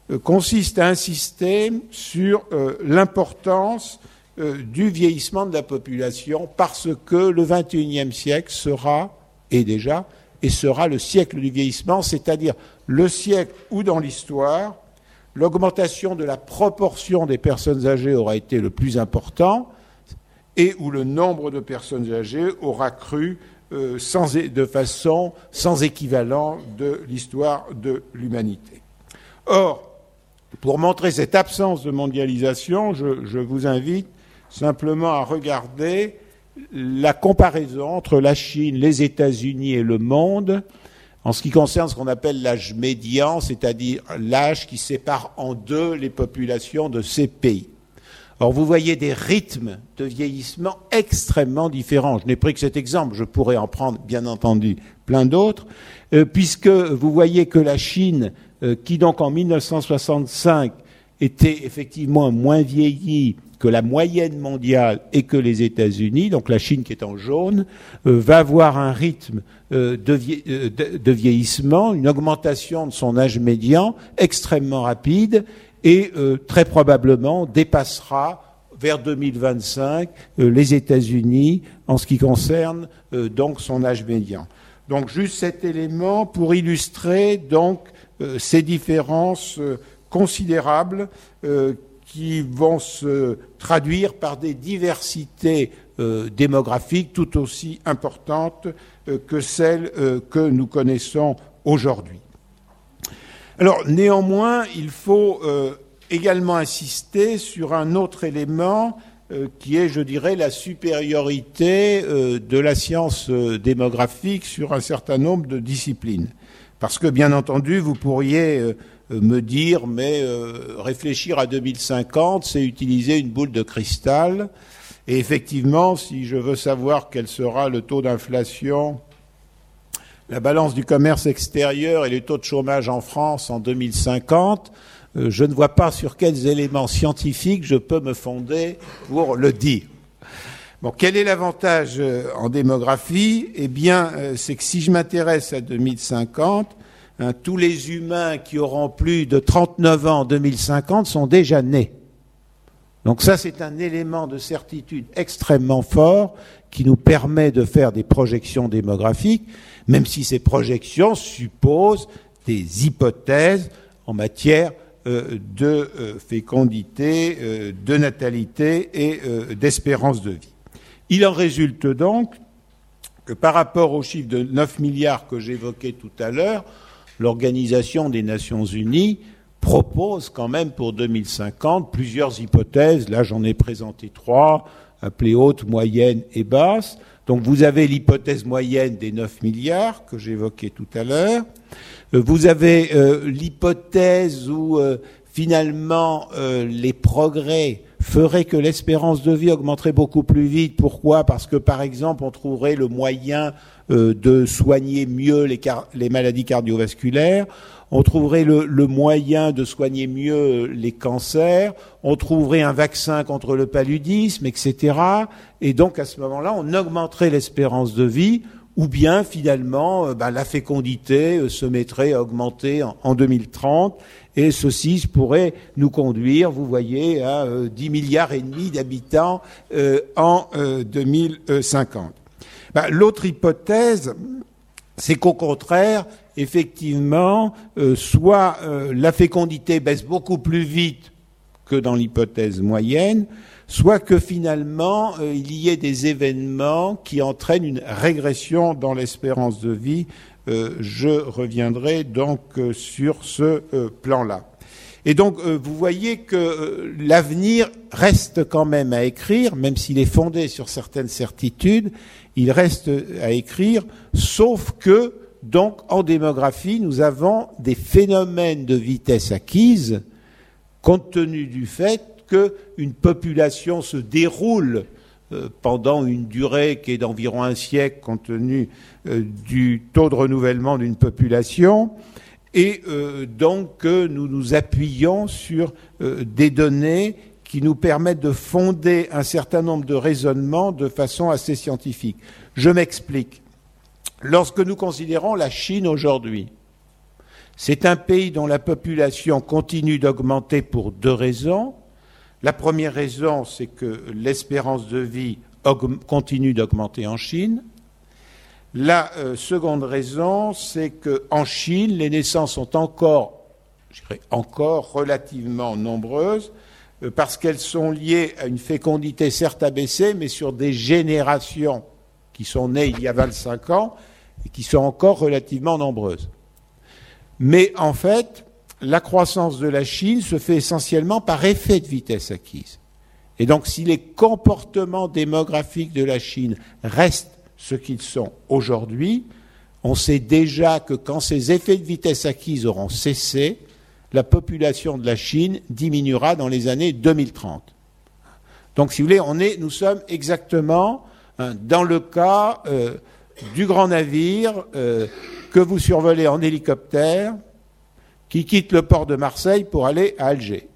euh, consiste à insister sur euh, l'importance euh, du vieillissement de la population parce que le XXIe siècle sera, et déjà, et sera le siècle du vieillissement, c'est-à-dire le siècle où dans l'histoire, l'augmentation de la proportion des personnes âgées aura été le plus important et où le nombre de personnes âgées aura cru sans, de façon sans équivalent de l'histoire de l'humanité. Or, pour montrer cette absence de mondialisation, je, vous invite simplement à regarder la comparaison entre la Chine, les États-Unis et le monde en ce qui concerne ce qu'on appelle l'âge médian, c'est-à-dire l'âge qui sépare en deux les populations de ces pays. Or, vous voyez des rythmes de vieillissement extrêmement différents. Je n'ai pris que cet exemple, je pourrais en prendre, bien entendu, plein d'autres, euh, puisque vous voyez que la Chine euh, qui donc en 1965 était effectivement moins vieilli que la moyenne mondiale et que les États-Unis, donc la Chine qui est en jaune, euh, va avoir un rythme euh, de, vieillissement, une augmentation de son âge médian extrêmement rapide et très probablement dépassera vers 2025 les États-Unis en ce qui concerne donc son âge médian. Donc juste cet élément pour illustrer donc euh, ces différences euh, considérables euh, qui vont se traduire par des diversités démographiques tout aussi importantes que celles que nous connaissons aujourd'hui. Alors néanmoins, il faut également insister sur un autre élément qui est, je dirais, la supériorité de la science démographique sur un certain nombre de disciplines. Parce que, bien entendu, vous pourriez euh, me dire, mais euh, réfléchir à 2050, c'est utiliser une boule de cristal. Et effectivement, si je veux savoir quel sera le taux d'inflation, la balance du commerce extérieur et les taux de chômage en France en 2050, euh, je ne vois pas sur quels éléments scientifiques je peux me fonder pour le dire. Bon, quel est l'avantage euh, en démographie? Eh bien, euh, c'est que si je m'intéresse à 2050, hein, tous les humains qui auront plus de 39 ans en 2050 sont déjà nés. Donc ça, c'est un élément de certitude extrêmement fort qui nous permet de faire des projections démographiques, même si ces projections supposent des hypothèses en matière euh, de fécondité, de natalité et d'espérance de vie. Il en résulte donc que par rapport au chiffre de 9 milliards que j'évoquais tout à l'heure, l'Organisation des Nations Unies propose quand même pour 2050 plusieurs hypothèses. Là, j'en ai présenté trois, appelées haute, moyenne et basse. Donc vous avez l'hypothèse moyenne des 9 milliards que j'évoquais tout à l'heure. Euh, vous avez euh, l'hypothèse où euh, finalement les progrès feraient que l'espérance de vie augmenterait beaucoup plus vite. Pourquoi? Parce que par exemple on trouverait le moyen de soigner mieux les, maladies cardiovasculaires on trouverait le, moyen de soigner mieux les cancers, on trouverait un vaccin contre le paludisme, etc. Et donc à ce moment-là, on augmenterait l'espérance de vie, ou bien finalement, euh, bah, la fécondité euh, se mettrait à augmenter en, 2030, et ceci pourrait nous conduire, vous voyez, à 10 euh, milliards et demi d'habitants en 2050. Bah, l'autre hypothèse, c'est qu'au contraire, effectivement, euh, soit euh, la fécondité baisse beaucoup plus vite que dans l'hypothèse moyenne, soit que finalement euh, il y ait des événements qui entraînent une régression dans l'espérance de vie. je reviendrai donc sur ce plan-là. Et donc vous voyez que l'avenir reste quand même à écrire, même s'il est fondé sur certaines certitudes, il reste à écrire, sauf que donc, en démographie, nous avons des phénomènes de vitesse acquise compte tenu du fait qu'une population se déroule euh, pendant une durée qui est d'environ un siècle compte tenu euh, du taux de renouvellement d'une population. Et euh, donc nous nous appuyons sur des données qui nous permettent de fonder un certain nombre de raisonnements de façon assez scientifique. Je m'explique. Lorsque nous considérons la Chine aujourd'hui, c'est un pays dont la population continue d'augmenter pour deux raisons. La première raison, c'est que l'espérance de vie continue d'augmenter en Chine. La euh, seconde raison, c'est qu'en Chine, les naissances sont encore, je dirais, encore relativement nombreuses, parce qu'elles sont liées à une fécondité certes abaissée, mais sur des générations qui sont nées il y a 25 ans et qui sont encore relativement nombreuses. Mais en fait, la croissance de la Chine se fait essentiellement par effet de vitesse acquise. Et donc si les comportements démographiques de la Chine restent ce qu'ils sont aujourd'hui, on sait déjà que quand ces effets de vitesse acquise auront cessé, la population de la Chine diminuera dans les années 2030. Donc si vous voulez, on est, nous sommes exactement hein, dans le cas euh, du grand navire euh, que vous survolez en hélicoptère qui quitte le port de Marseille pour aller à Alger.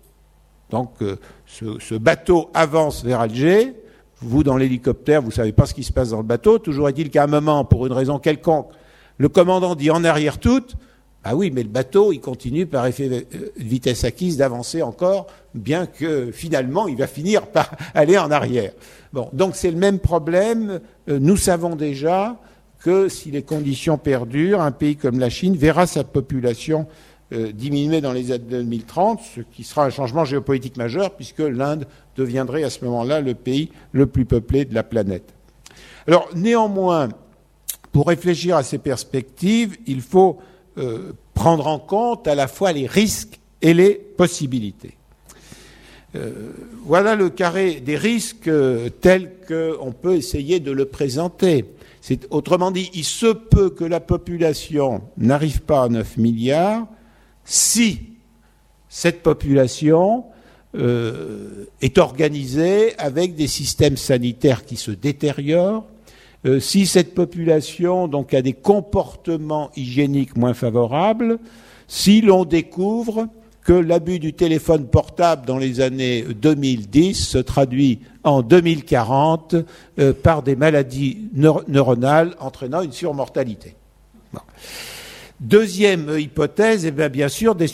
Donc euh, ce, bateau avance vers Alger. Vous, dans l'hélicoptère, vous ne savez pas ce qui se passe dans le bateau. Toujours est-il qu'à un moment, pour une raison quelconque, le commandant dit en arrière toute. Ah oui, mais le bateau, il continue par effet de vitesse acquise d'avancer encore, bien que finalement, il va finir par aller en arrière. Bon, donc c'est le même problème. Euh, nous savons déjà que si les conditions perdurent, un pays comme la Chine verra sa population euh, diminuer dans les années 2030, ce qui sera un changement géopolitique majeur, puisque l'Inde deviendrait à ce moment-là le pays le plus peuplé de la planète. Alors néanmoins, pour réfléchir à ces perspectives, il faut euh, prendre en compte à la fois les risques et les possibilités. Euh, voilà le carré des risques tel qu'on peut essayer de le présenter autrement dit, il se peut que la population n'arrive pas à 9 milliards si cette population euh, est organisée avec des systèmes sanitaires qui se détériorent, euh, si cette population donc a des comportements hygiéniques moins favorables, si l'on découvre que l'abus du téléphone portable dans les années 2010 se traduit en 2040 euh, par des maladies neuronales entraînant une surmortalité. Deuxième hypothèse, eh bien, bien sûr, des,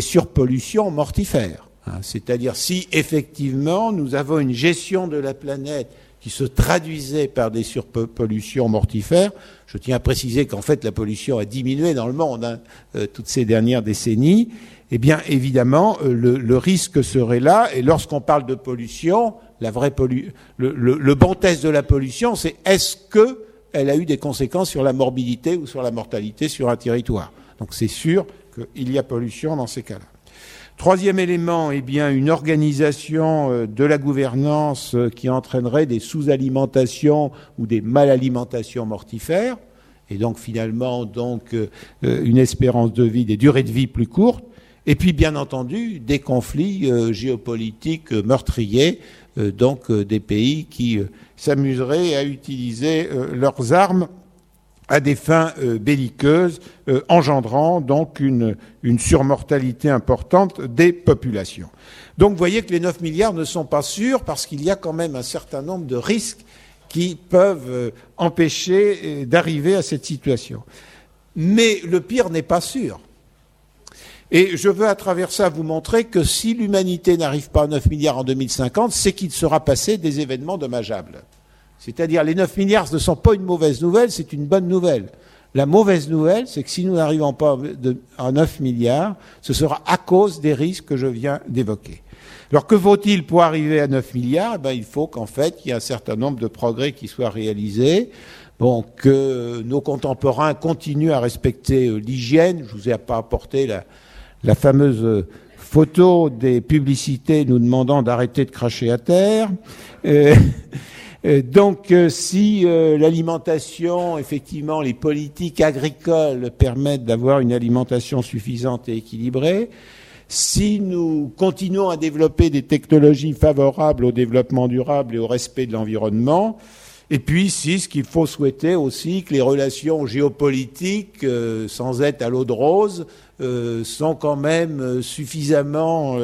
surpollutions mortifères. Hein. C'est-à-dire si effectivement nous avons une gestion de la planète qui se traduisait par des surpollutions mortifères, je tiens à préciser qu'en fait la pollution a diminué dans le monde hein, euh, toutes ces dernières décennies, eh bien évidemment euh, le, risque serait là. Et lorsqu'on parle de pollution, la vraie le, bon test de la pollution, c'est est-ce qu'elle a eu des conséquences sur la morbidité ou sur la mortalité sur un territoire. Donc c'est sûr qu'il y a pollution dans ces cas-là. Troisième élément, eh bien, une organisation euh, de la gouvernance euh, qui entraînerait des sous-alimentations ou des malalimentations mortifères, et donc finalement donc euh, une espérance de vie, des durées de vie plus courtes, et puis bien entendu des conflits géopolitiques meurtriers, donc des pays qui s'amuseraient à utiliser leurs armes à des fins euh, belliqueuses, euh, engendrant donc une, surmortalité importante des populations. Donc vous voyez que les 9 milliards ne sont pas sûrs parce qu'il y a quand même un certain nombre de risques qui peuvent euh, empêcher d'arriver à cette situation. Mais le pire n'est pas sûr. Et je veux à travers ça vous montrer que si l'humanité n'arrive pas à 9 milliards en 2050, c'est qu'il sera passé des événements dommageables. C'est-à-dire les 9 milliards ne sont pas une mauvaise nouvelle, c'est une bonne nouvelle. La mauvaise nouvelle, c'est que si nous n'arrivons pas à 9 milliards, ce sera à cause des risques que je viens d'évoquer. Alors que faut-il pour arriver à 9 milliards? Eh ben, Il faut qu'en fait, il y ait un certain nombre de progrès qui soient réalisés. Bon, que nos contemporains continuent à respecter euh, l'hygiène. Je vous ai pas apporté la, fameuse euh, photo des publicités nous demandant d'arrêter de cracher à terre. Euh, donc, euh, si euh, l'alimentation, effectivement, les politiques agricoles permettent d'avoir une alimentation suffisante et équilibrée, si nous continuons à développer des technologies favorables au développement durable et au respect de l'environnement, et puis si ce qu'il faut souhaiter aussi, que les relations géopolitiques, sans être à l'eau de rose, sont quand même suffisamment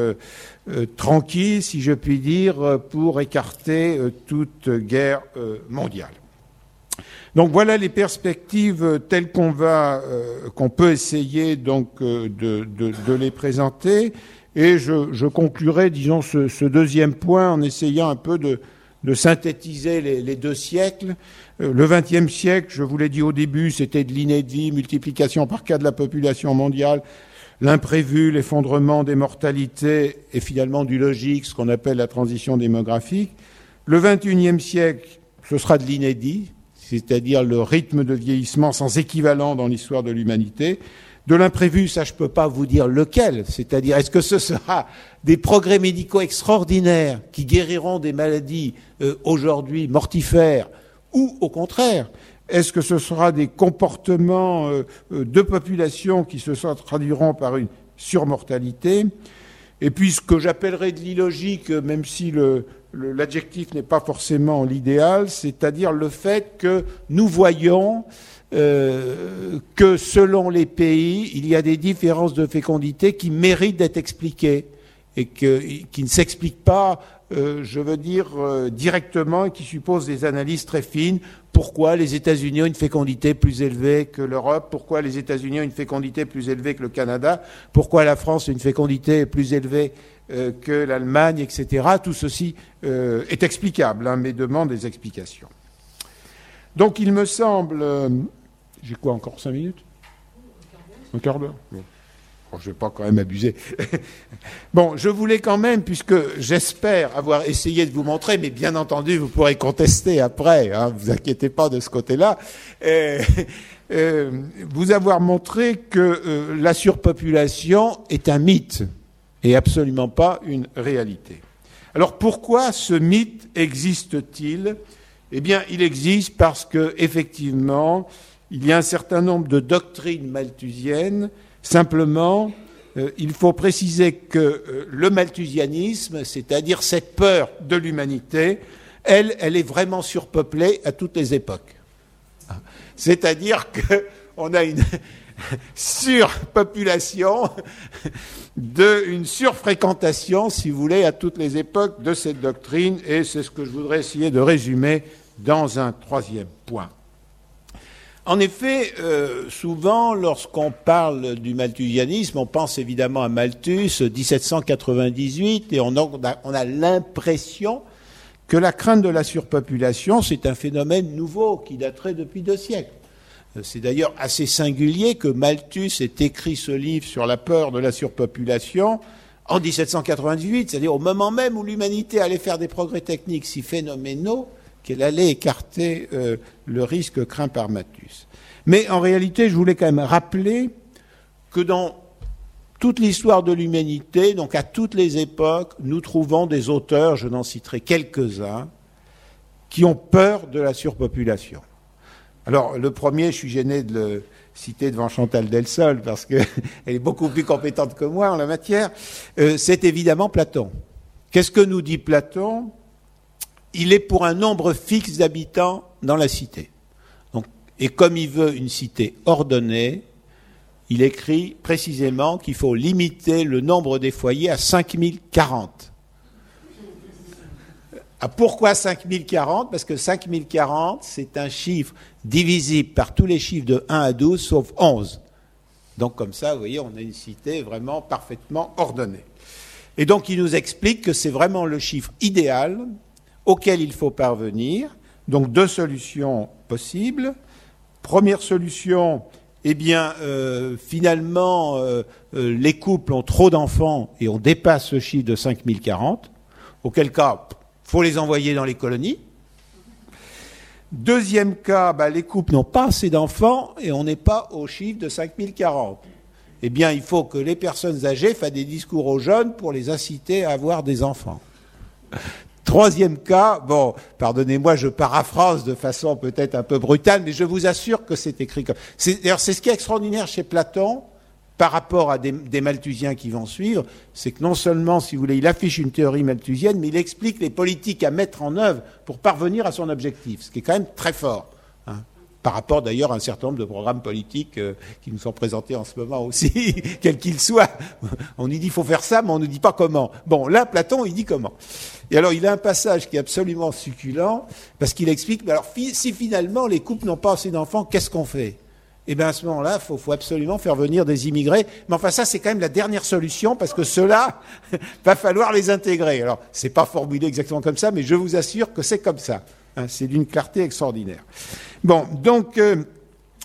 euh, tranquille, si je puis dire, pour écarter euh, toute guerre euh, mondiale. Donc voilà les perspectives telles qu'on va, qu'on peut essayer donc de, les présenter. Et je, conclurai, disons, ce, deuxième point en essayant un peu de, de synthétiser les, deux siècles. Le XXe siècle, je vous l'ai dit au début, c'était de l'inédit, multiplication par cas de la population mondiale, l'imprévu, l'effondrement des mortalités et finalement du logique, ce qu'on appelle la transition démographique. Le XXIe siècle, ce sera de l'inédit, c'est-à-dire le rythme de vieillissement sans équivalent dans l'histoire de l'humanité. De l'imprévu, ça je ne peux pas vous dire lequel, c'est-à-dire est-ce que ce sera des progrès médicaux extraordinaires qui guériront des maladies euh, aujourd'hui mortifères ou au contraire est-ce que ce sera des comportements euh, euh, de population qui se traduiront par une surmortalité? Et puis ce que j'appellerais de l'illogique, même si l'adjectif n'est pas forcément l'idéal, c'est-à-dire le fait que nous voyons euh, que selon les pays, il y a des différences de fécondité qui méritent d'être expliquées et qui ne s'expliquent pas euh, je veux dire, euh, directement et qui suppose des analyses très fines. Pourquoi les États-Unis ont une fécondité plus élevée que l'Europe? Pourquoi les États-Unis ont une fécondité plus élevée que le Canada? Pourquoi la France a une fécondité plus élevée que l'Allemagne, etc. Tout ceci est explicable, hein, mais demande des explications. Donc il me semble... J'ai quoi encore cinq minutes? Un quart d'heure. Je ne vais pas quand même abuser. bon, je voulais quand même, puisque j'espère avoir essayé de vous montrer, mais bien entendu, vous pourrez contester après, hein, vous inquiétez pas de ce côté-là, euh, euh, vous avoir montré que euh, la surpopulation est un mythe et absolument pas une réalité. Alors pourquoi ce mythe existe-t-il? Eh bien, il existe parce que effectivement, il y a un certain nombre de doctrines malthusiennes Simplement, euh, il faut préciser que euh, le malthusianisme, c'est-à-dire cette peur de l'humanité, elle, elle est vraiment surpeuplée à toutes les époques. C'est-à-dire qu'on a une surpopulation, de, une surfréquentation, si vous voulez, à toutes les époques de cette doctrine, et c'est ce que je voudrais essayer de résumer dans un troisième point. En effet, euh, souvent, lorsqu'on parle du malthusianisme, on pense évidemment à Malthus, 1798, et on a, l'impression que la crainte de la surpopulation, c'est un phénomène nouveau qui daterait depuis deux siècles. C'est d'ailleurs assez singulier que Malthus ait écrit ce livre sur la peur de la surpopulation en 1798, c'est-à-dire au moment même où l'humanité allait faire des progrès techniques si phénoménaux qu'elle allait écarter euh, le risque craint par Mathus. Mais en réalité, je voulais quand même rappeler que dans toute l'histoire de l'humanité, donc à toutes les époques, nous trouvons des auteurs, je n'en citerai quelques-uns, qui ont peur de la surpopulation. Alors, le premier, je suis gêné de le citer devant Chantal Delsol, parce qu'elle est beaucoup plus compétente que moi en la matière, euh, c'est évidemment Platon. Qu'est-ce que nous dit Platon? Il est pour un nombre fixe d'habitants dans la cité. et comme il veut une cité ordonnée, il écrit précisément qu'il faut limiter le nombre des foyers à 5040. Ah, pourquoi 5040 Parce que 5040, c'est un chiffre divisible par tous les chiffres de 1 à 12, sauf 11. Donc comme ça, vous voyez, on a une cité vraiment parfaitement ordonnée. Et donc il nous explique que c'est vraiment le chiffre idéal auquel il faut parvenir. Donc deux solutions possibles. Première solution, eh bien, euh, finalement, euh, euh, les couples ont trop d'enfants et on dépasse ce chiffre de 5040, auquel cas, faut les envoyer dans les colonies. Deuxième cas, bah, les couples n'ont pas assez d'enfants et on n'est pas au chiffre de 5040. Eh bien, il faut que les personnes âgées fassent des discours aux jeunes pour les inciter à avoir des enfants. Troisième cas, bon, pardonnez-moi, je paraphrase de façon peut-être un peu brutale, mais je vous assure que c'est écrit comme. D'ailleurs, c'est ce qui est extraordinaire chez Platon par rapport à des, Malthusiens qui vont suivre, c'est que non seulement, si vous voulez, il affiche une théorie malthusienne, mais il explique les politiques à mettre en œuvre pour parvenir à son objectif, ce qui est quand même très fort par rapport d'ailleurs à un certain nombre de programmes politiques euh, qui nous sont présentés en ce moment aussi, quels qu'ils soient. On nous dit faut faire ça, mais on ne nous dit pas comment. Bon, là, Platon, il dit comment. Et alors, il a un passage qui est absolument succulent, parce qu'il explique, mais alors, si finalement les couples n'ont pas assez d'enfants, qu'est-ce qu'on fait? Eh bien, à ce moment-là, il faut, absolument faire venir des immigrés. Mais enfin, ça, c'est quand même la dernière solution, parce que ceux-là, va falloir les intégrer. Alors, c'est pas formulé exactement comme ça, mais je vous assure que c'est comme ça. Hein, c'est d'une clarté extraordinaire. Bon, donc, euh,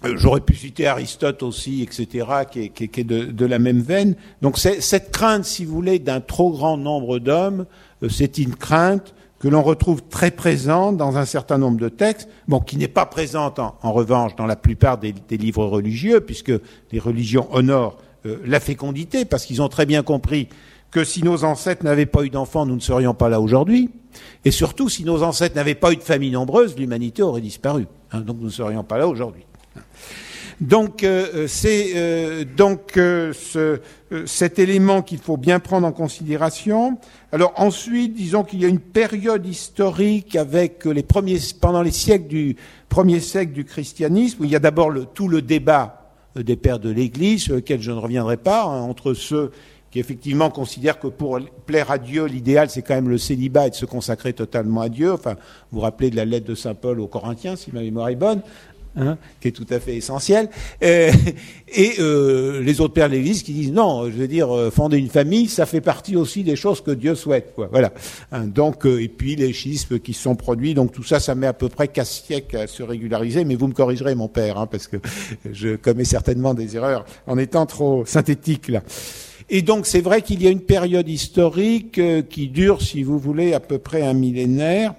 j'aurais pu citer Aristote aussi, etc., qui est, de, la même veine. Donc, cette crainte, si vous voulez, d'un trop grand nombre d'hommes, euh, c'est une crainte que l'on retrouve très présente dans un certain nombre de textes, bon, qui n'est pas présente en, revanche dans la plupart des, livres religieux, puisque les religions honorent euh, la fécondité, parce qu'ils ont très bien compris que si nos ancêtres n'avaient pas eu d'enfants, nous ne serions pas là aujourd'hui. Et surtout, si nos ancêtres n'avaient pas eu de famille nombreuse, l'humanité aurait disparu. Hein, donc nous ne serions pas là aujourd'hui. Donc euh, euh, c'est euh, donc ce, cet élément qu'il faut bien prendre en considération. Alors ensuite, disons qu'il y a une période historique avec les premiers pendant les siècles du premier siècle du christianisme où il y a d'abord tout le débat des pères de l'Église sur lequel je ne reviendrai pas hein, entre ceux qui effectivement considère que pour plaire à Dieu, l'idéal c'est quand même le célibat et de se consacrer totalement à Dieu. Enfin, vous vous rappelez de la lettre de saint Paul aux Corinthiens, si ma mémoire est bonne. Hein, qui est tout à fait essentielle, euh, et euh, les autres pères de l'Église qui disent non, je veux dire, euh, fonder une famille, ça fait partie aussi des choses que Dieu souhaite. Quoi, voilà. Hein, donc, et puis les schismes qui sont produits, donc tout ça, ça met à peu près 4 siècles à se régulariser, mais vous me corrigerez, mon père, hein, parce que je commets certainement des erreurs en étant trop synthétique là. Et donc c'est vrai qu'il y a une période historique euh, qui dure, si vous voulez, à peu près un millénaire,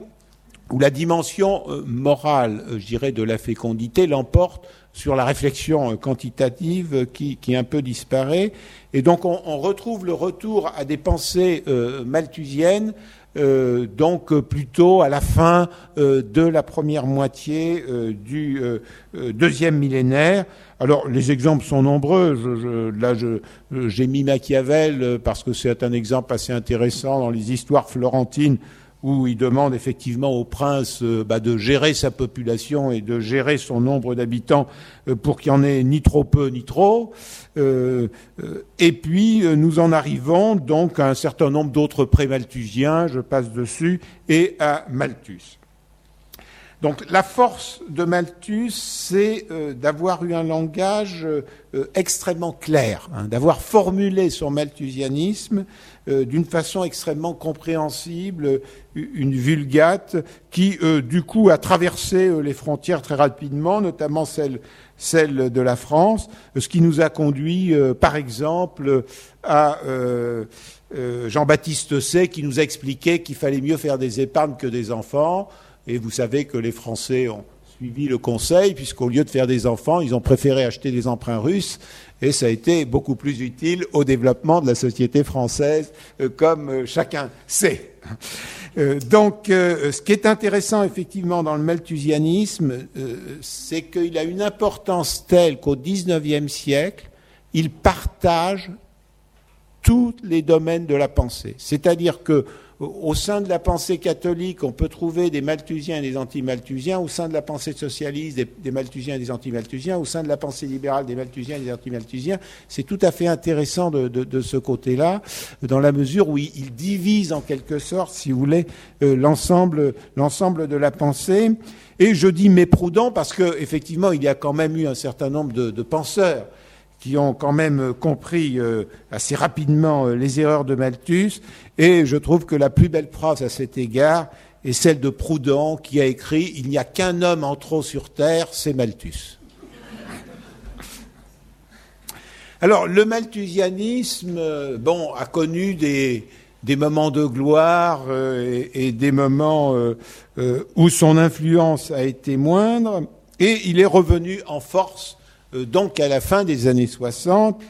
où la dimension euh, morale, euh, je dirais, de la fécondité l'emporte sur la réflexion quantitative qui, qui, un peu disparaît. Et donc on, on, retrouve le retour à des pensées malthusiennes euh, donc plutôt à la fin euh, de la première moitié euh, du deuxième millénaire. Alors les exemples sont nombreux. Je, là, j'ai mis Machiavel parce que c'est un exemple assez intéressant dans les histoires florentines où il demande effectivement au prince bah, de gérer sa population et de gérer son nombre d'habitants pour qu'il n'y en ait ni trop peu ni trop. Euh, euh, et puis euh, nous en arrivons donc à un certain nombre d'autres pré-malthusiens, je passe dessus, et à Malthus. Donc la force de Malthus, c'est d'avoir eu un langage extrêmement clair, hein, d'avoir formulé son malthusianisme d'une façon extrêmement compréhensible, une vulgate qui, du coup, a traversé les frontières très rapidement, notamment celle de la France, ce qui nous a conduit, euh, par exemple, à euh, euh, Jean-Baptiste Say, qui nous a expliqué qu'il fallait mieux faire des épargnes que des enfants. Et vous savez que les Français ont suivi le conseil, puisqu'au lieu de faire des enfants, ils ont préféré acheter des emprunts russes, et ça a été beaucoup plus utile au développement de la société française, euh, comme euh, chacun sait. Euh, donc, ce qui est intéressant effectivement dans le malthusianisme, c'est qu'il a une importance telle qu'au XIXe siècle, il partage tous les domaines de la pensée. C'est-à-dire que au sein de la pensée catholique, on peut trouver des malthusiens et des anti-malthusiens, au sein de la pensée socialiste, des, malthusiens et des anti-malthusiens, au sein de la pensée libérale, des malthusiens et des anti-malthusiens. C'est tout à fait intéressant de, ce côté-là, dans la mesure où il, divise en quelque sorte, si vous voulez, euh, l'ensemble, l'ensemble de la pensée. Et je dis méprudent parce qu'effectivement, il y a quand même eu un certain nombre de penseurs qui ont quand même compris euh, assez rapidement euh, les erreurs de Malthus, et je trouve que la plus belle preuve à cet égard est celle de Proudhon qui a écrit Il n'y a qu'un homme en trop sur Terre, c'est Malthus. Alors, le malthusianisme, euh, a connu des, moments de gloire et, des moments où son influence a été moindre, et il est revenu en force euh, donc à la fin des années 60,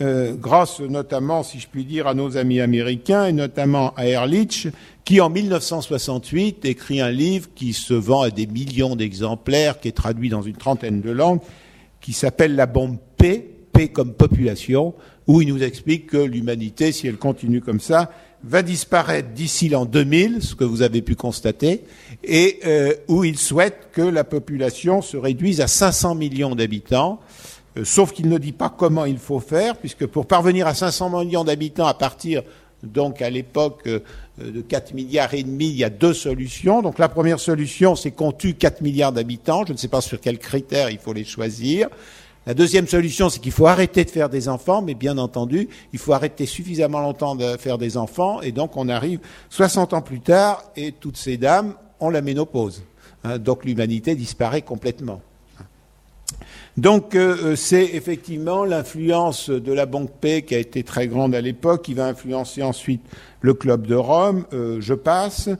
euh, grâce notamment, si je puis dire, à nos amis américains et notamment à Ehrlich, qui en 1968 écrit un livre qui se vend à des millions d'exemplaires, qui est traduit dans une trentaine de langues, qui s'appelle La bombe P, P comme population, où il nous explique que l'humanité, si elle continue comme ça, va disparaître d'ici l'an 2000, ce que vous avez pu constater, et euh, où il souhaite que la population se réduise à 500 millions d'habitants, euh, sauf qu'il ne dit pas comment il faut faire, puisque pour parvenir à 500 millions d'habitants à partir donc à l'époque euh, de 4 milliards et demi, il y a deux solutions. Donc la première solution, c'est qu'on tue 4 milliards d'habitants. Je ne sais pas sur quels critères il faut les choisir. La deuxième solution, c'est qu'il faut arrêter de faire des enfants, mais bien entendu, il faut arrêter suffisamment longtemps de faire des enfants, et donc on arrive 60 ans plus tard, et toutes ces dames ont la ménopause. Hein, donc l'humanité disparaît complètement. Donc euh, c'est effectivement l'influence de la Banque Paix qui a été très grande à l'époque, qui va influencer ensuite le Club de Rome, euh, je passe.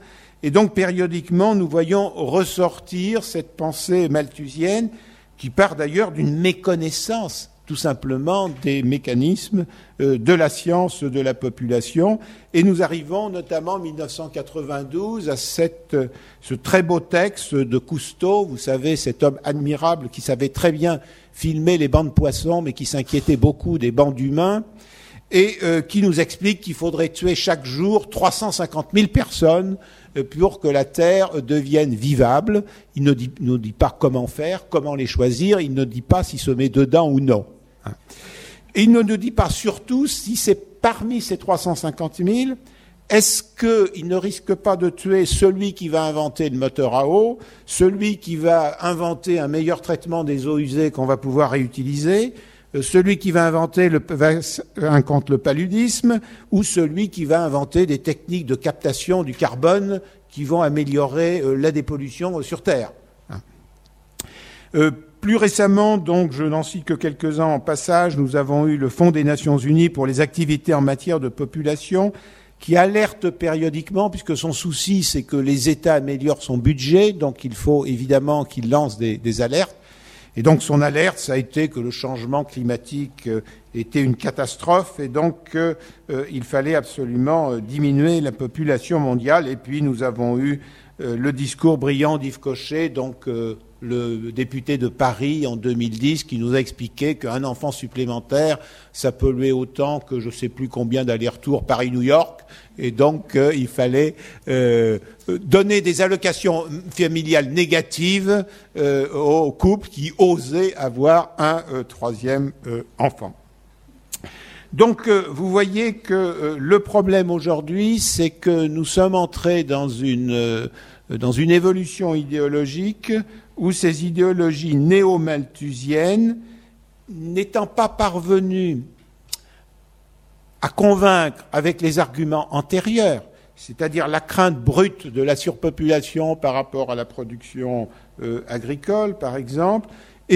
Et donc périodiquement, nous voyons ressortir cette pensée malthusienne qui part d'ailleurs d'une méconnaissance tout simplement des mécanismes euh, de la science de la population. Et nous arrivons notamment en 1992 à cette, ce très beau texte de Cousteau, vous savez, cet homme admirable qui savait très bien filmer les bancs de poissons, mais qui s'inquiétait beaucoup des bancs d'humains, et euh, qui nous explique qu'il faudrait tuer chaque jour 350 000 personnes euh, pour que la Terre devienne vivable. Il ne nous dit pas comment faire, comment les choisir, il ne dit pas s'il se met dedans ou non. Hein. Il ne nous dit pas surtout si c'est parmi ces 350 000, est-ce qu'il ne risque pas de tuer celui qui va inventer le moteur à eau, celui qui va inventer un meilleur traitement des eaux usées qu'on va pouvoir réutiliser, celui qui va inventer le, contre le paludisme ou celui qui va inventer des techniques de captation du carbone qui vont améliorer euh, la dépollution sur Terre. Hein. Euh, plus récemment, donc, je n'en cite que quelques-uns en passage, nous avons eu le Fonds des Nations Unies pour les activités en matière de population qui alerte périodiquement, puisque son souci, c'est que les États améliorent son budget, donc il faut évidemment qu'il lance des alertes. Et donc son alerte, ça a été que le changement climatique euh, était une catastrophe et donc euh, euh, il fallait absolument diminuer la population mondiale. Et puis nous avons eu le discours brillant d'Yves Cochet, donc le député de Paris en 2010, qui nous a expliqué qu'un enfant supplémentaire, ça polluait autant que je ne sais plus combien d'allers-retours Paris-New York, et donc euh, il fallait euh, donner des allocations familiales négatives euh, aux couples qui osaient avoir un troisième enfant. Donc vous voyez que le problème aujourd'hui, c'est que nous sommes entrés dans une, dans une évolution idéologique où ces idéologies néo-malthusiennes, n'étant pas parvenues à convaincre avec les arguments antérieurs, c'est-à-dire la crainte brute de la surpopulation par rapport à la production euh, agricole, par exemple,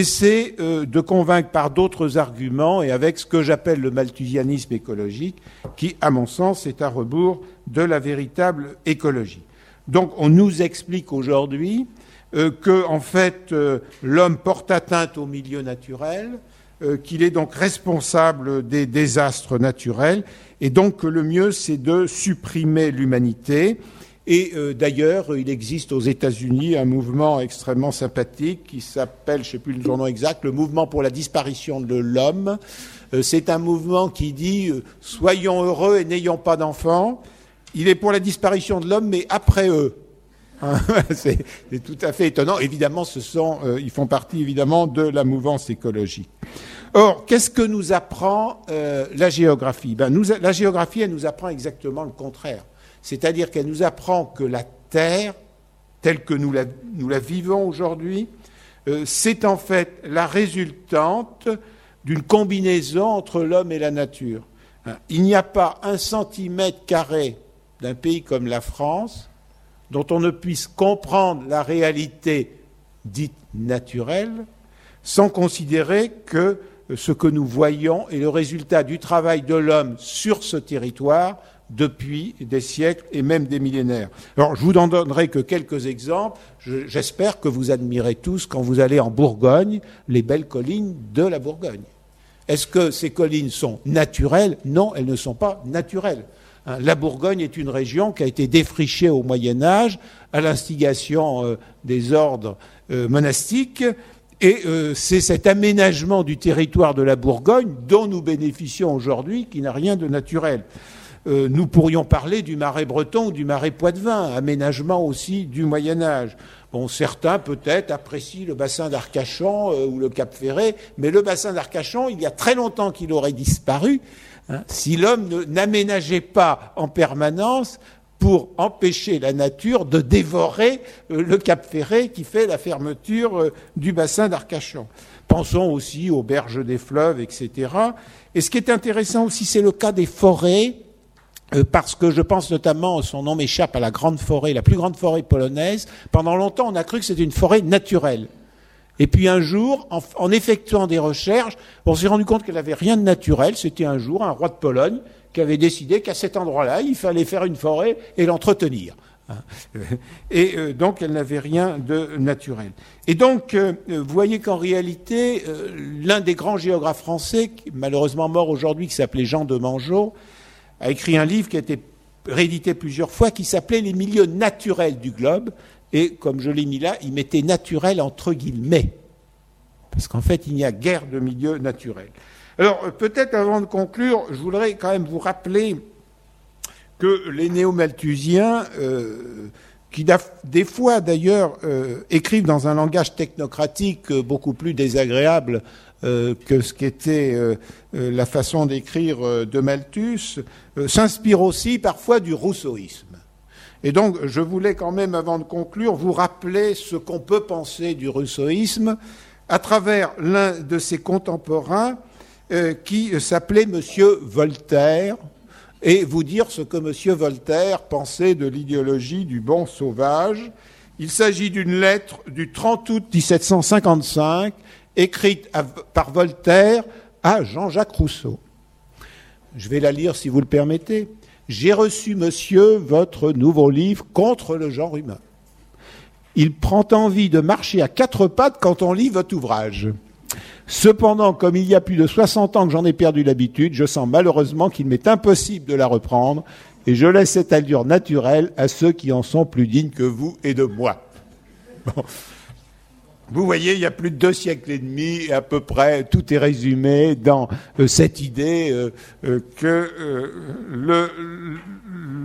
c'est euh, de convaincre par d'autres arguments et avec ce que j'appelle le malthusianisme écologique, qui, à mon sens, est à rebours de la véritable écologie. Donc, on nous explique aujourd'hui que en fait l'homme porte atteinte au milieu naturel, qu'il est donc responsable des désastres naturels, et donc que le mieux c'est de supprimer l'humanité. Et d'ailleurs, il existe aux États-Unis un mouvement extrêmement sympathique qui s'appelle, je ne sais plus le nom exact, le mouvement pour la disparition de l'homme, euh, c'est un mouvement qui dit euh, soyons heureux et n'ayons pas d'enfants. Il est pour la disparition de l'homme, mais après eux. C'est tout à fait étonnant. Évidemment, euh, ils font partie évidemment de la mouvance écologique. Or, qu'est-ce que nous apprend la géographie? Ben, La géographie, elle nous apprend exactement le contraire. C'est-à-dire qu'elle nous apprend que la Terre, telle que nous la, vivons aujourd'hui, c'est en fait la résultante d'une combinaison entre l'homme et la nature. Hein, il n'y a pas un centimètre carré d'un pays comme la France dont on ne puisse comprendre la réalité dite naturelle sans considérer que ce que nous voyons est le résultat du travail de l'homme sur ce territoire depuis des siècles et même des millénaires. Alors, je vous en donnerai que quelques exemples. J'espère que vous admirez tous, quand vous allez en Bourgogne, les belles collines de la Bourgogne. Est-ce que ces collines sont naturelles? Non, elles ne sont pas naturelles. Hein, la Bourgogne est une région qui a été défrichée au Moyen Âge à l'instigation euh, des ordres euh, monastiques. Et euh, c'est cet aménagement du territoire de la Bourgogne dont nous bénéficions aujourd'hui qui n'a rien de naturel. nous pourrions parler du marais breton ou du marais poitevin, aménagement aussi du Moyen Âge. Bon, certains peut-être apprécient le bassin d'Arcachon ou le Cap Ferré, mais le bassin d'Arcachon, il y a très longtemps qu'il aurait disparu hein, si l'homme n'aménageait pas en permanence pour empêcher la nature de dévorer euh, le Cap Ferré qui fait la fermeture euh, du bassin d'Arcachon. Pensons aussi aux berges des fleuves, etc. Et ce qui est intéressant aussi, c'est le cas des forêts euh, parce que je pense notamment, son nom m'échappe, à la grande forêt, la plus grande forêt polonaise. Pendant longtemps, on a cru que c'était une forêt naturelle. Et puis un jour, en, effectuant des recherches, on s'est rendu compte qu'elle n'avait rien de naturel. C'était un jour un roi de Pologne qui avait décidé qu'à cet endroit-là, il fallait faire une forêt et l'entretenir. Hein. Et euh, donc, elle n'avait rien de naturel. Et donc, euh, vous voyez qu'en réalité, l'un des grands géographes français, malheureusement mort aujourd'hui, qui s'appelait Jean de Mangeot, a écrit un livre qui a été réédité plusieurs fois qui s'appelait Les milieux naturels du globe. Et comme je l'ai mis là, il mettait naturel entre guillemets. Parce qu'en fait, il n'y a guère de milieu naturel. Alors, peut-être avant de conclure, je voudrais quand même vous rappeler que les néo-malthusiens, euh, qui des fois d'ailleurs euh, écrivent dans un langage technocratique euh, beaucoup plus désagréable que ce qu'était la façon d'écrire de Malthus, s'inspire aussi parfois du rousseauisme. Et donc, je voulais quand même, avant de conclure, vous rappeler ce qu'on peut penser du rousseauisme à travers l'un de ses contemporains qui s'appelait Monsieur Voltaire, et vous dire ce que Monsieur Voltaire pensait de l'idéologie du bon sauvage. Il s'agit d'une lettre du 30 août 1755 écrite par Voltaire à Jean-Jacques Rousseau. Je vais la lire si vous le permettez. J'ai reçu, monsieur, votre nouveau livre contre le genre humain. Il prend envie de marcher à quatre pattes quand on lit votre ouvrage. Cependant, comme il y a plus de 60 ans que j'en ai perdu l'habitude, je sens malheureusement qu'il m'est impossible de la reprendre et je laisse cette allure naturelle à ceux qui en sont plus dignes que vous et de moi. Vous voyez, il y a plus de deux siècles et demi, et à peu près, tout est résumé dans euh, cette idée euh, euh, que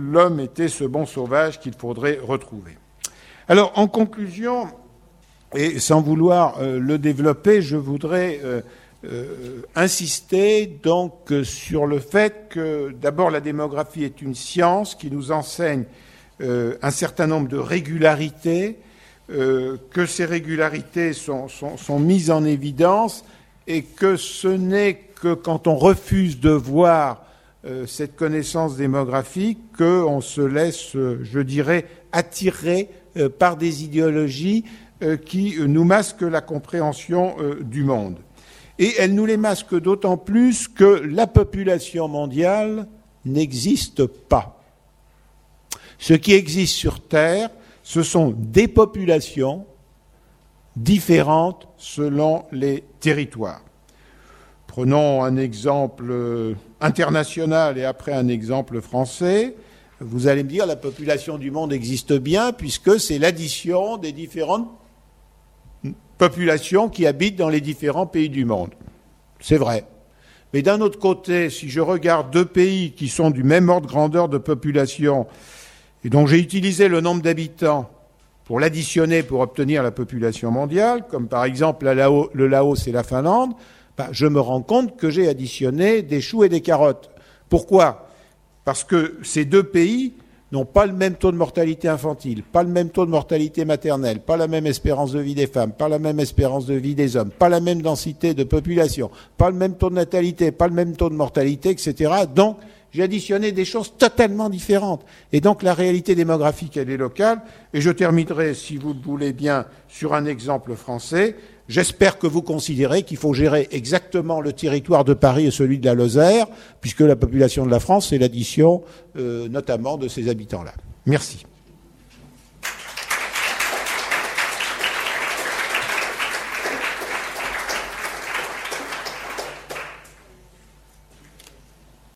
l'homme était ce bon sauvage qu'il faudrait retrouver. Alors, en conclusion, et sans vouloir le développer, je voudrais insister donc sur le fait que d'abord la démographie est une science qui nous enseigne un certain nombre de régularités euh, que ces régularités sont, mises en évidence et que ce n'est que quand on refuse de voir euh, cette connaissance démographique qu'on se laisse, je dirais, attirer euh, par des idéologies qui nous masquent la compréhension du monde. Et elles nous les masquent d'autant plus que la population mondiale n'existe pas. Ce qui existe sur Terre, ce sont des populations différentes selon les territoires. Prenons un exemple euh, international et après un exemple français. Vous allez me dire, la population du monde existe bien puisque c'est l'addition des différentes populations qui habitent dans les différents pays du monde. C'est vrai. Mais d'un autre côté, si je regarde deux pays qui sont du même ordre de grandeur de population, et dont j'ai utilisé le nombre d'habitants pour l'additionner pour obtenir la population mondiale, comme par exemple le Laos et la Finlande, bah, je me rends compte que j'ai additionné des choux et des carottes. Pourquoi? Parce que ces deux pays n'ont pas le même taux de mortalité infantile, pas le même taux de mortalité maternelle, pas la même espérance de vie des femmes, pas la même espérance de vie des hommes, pas la même densité de population, pas le même taux de natalité, pas le même taux de mortalité, etc. Donc, j'ai additionné des choses totalement différentes. Et donc, la réalité démographique, elle est locale. Et je terminerai, si vous le voulez bien, sur un exemple français. J'espère que vous considérez qu'il faut gérer exactement le territoire de Paris et celui de la Lozère, puisque la population de la France, c'est l'addition euh, notamment de ces habitants-là. Merci.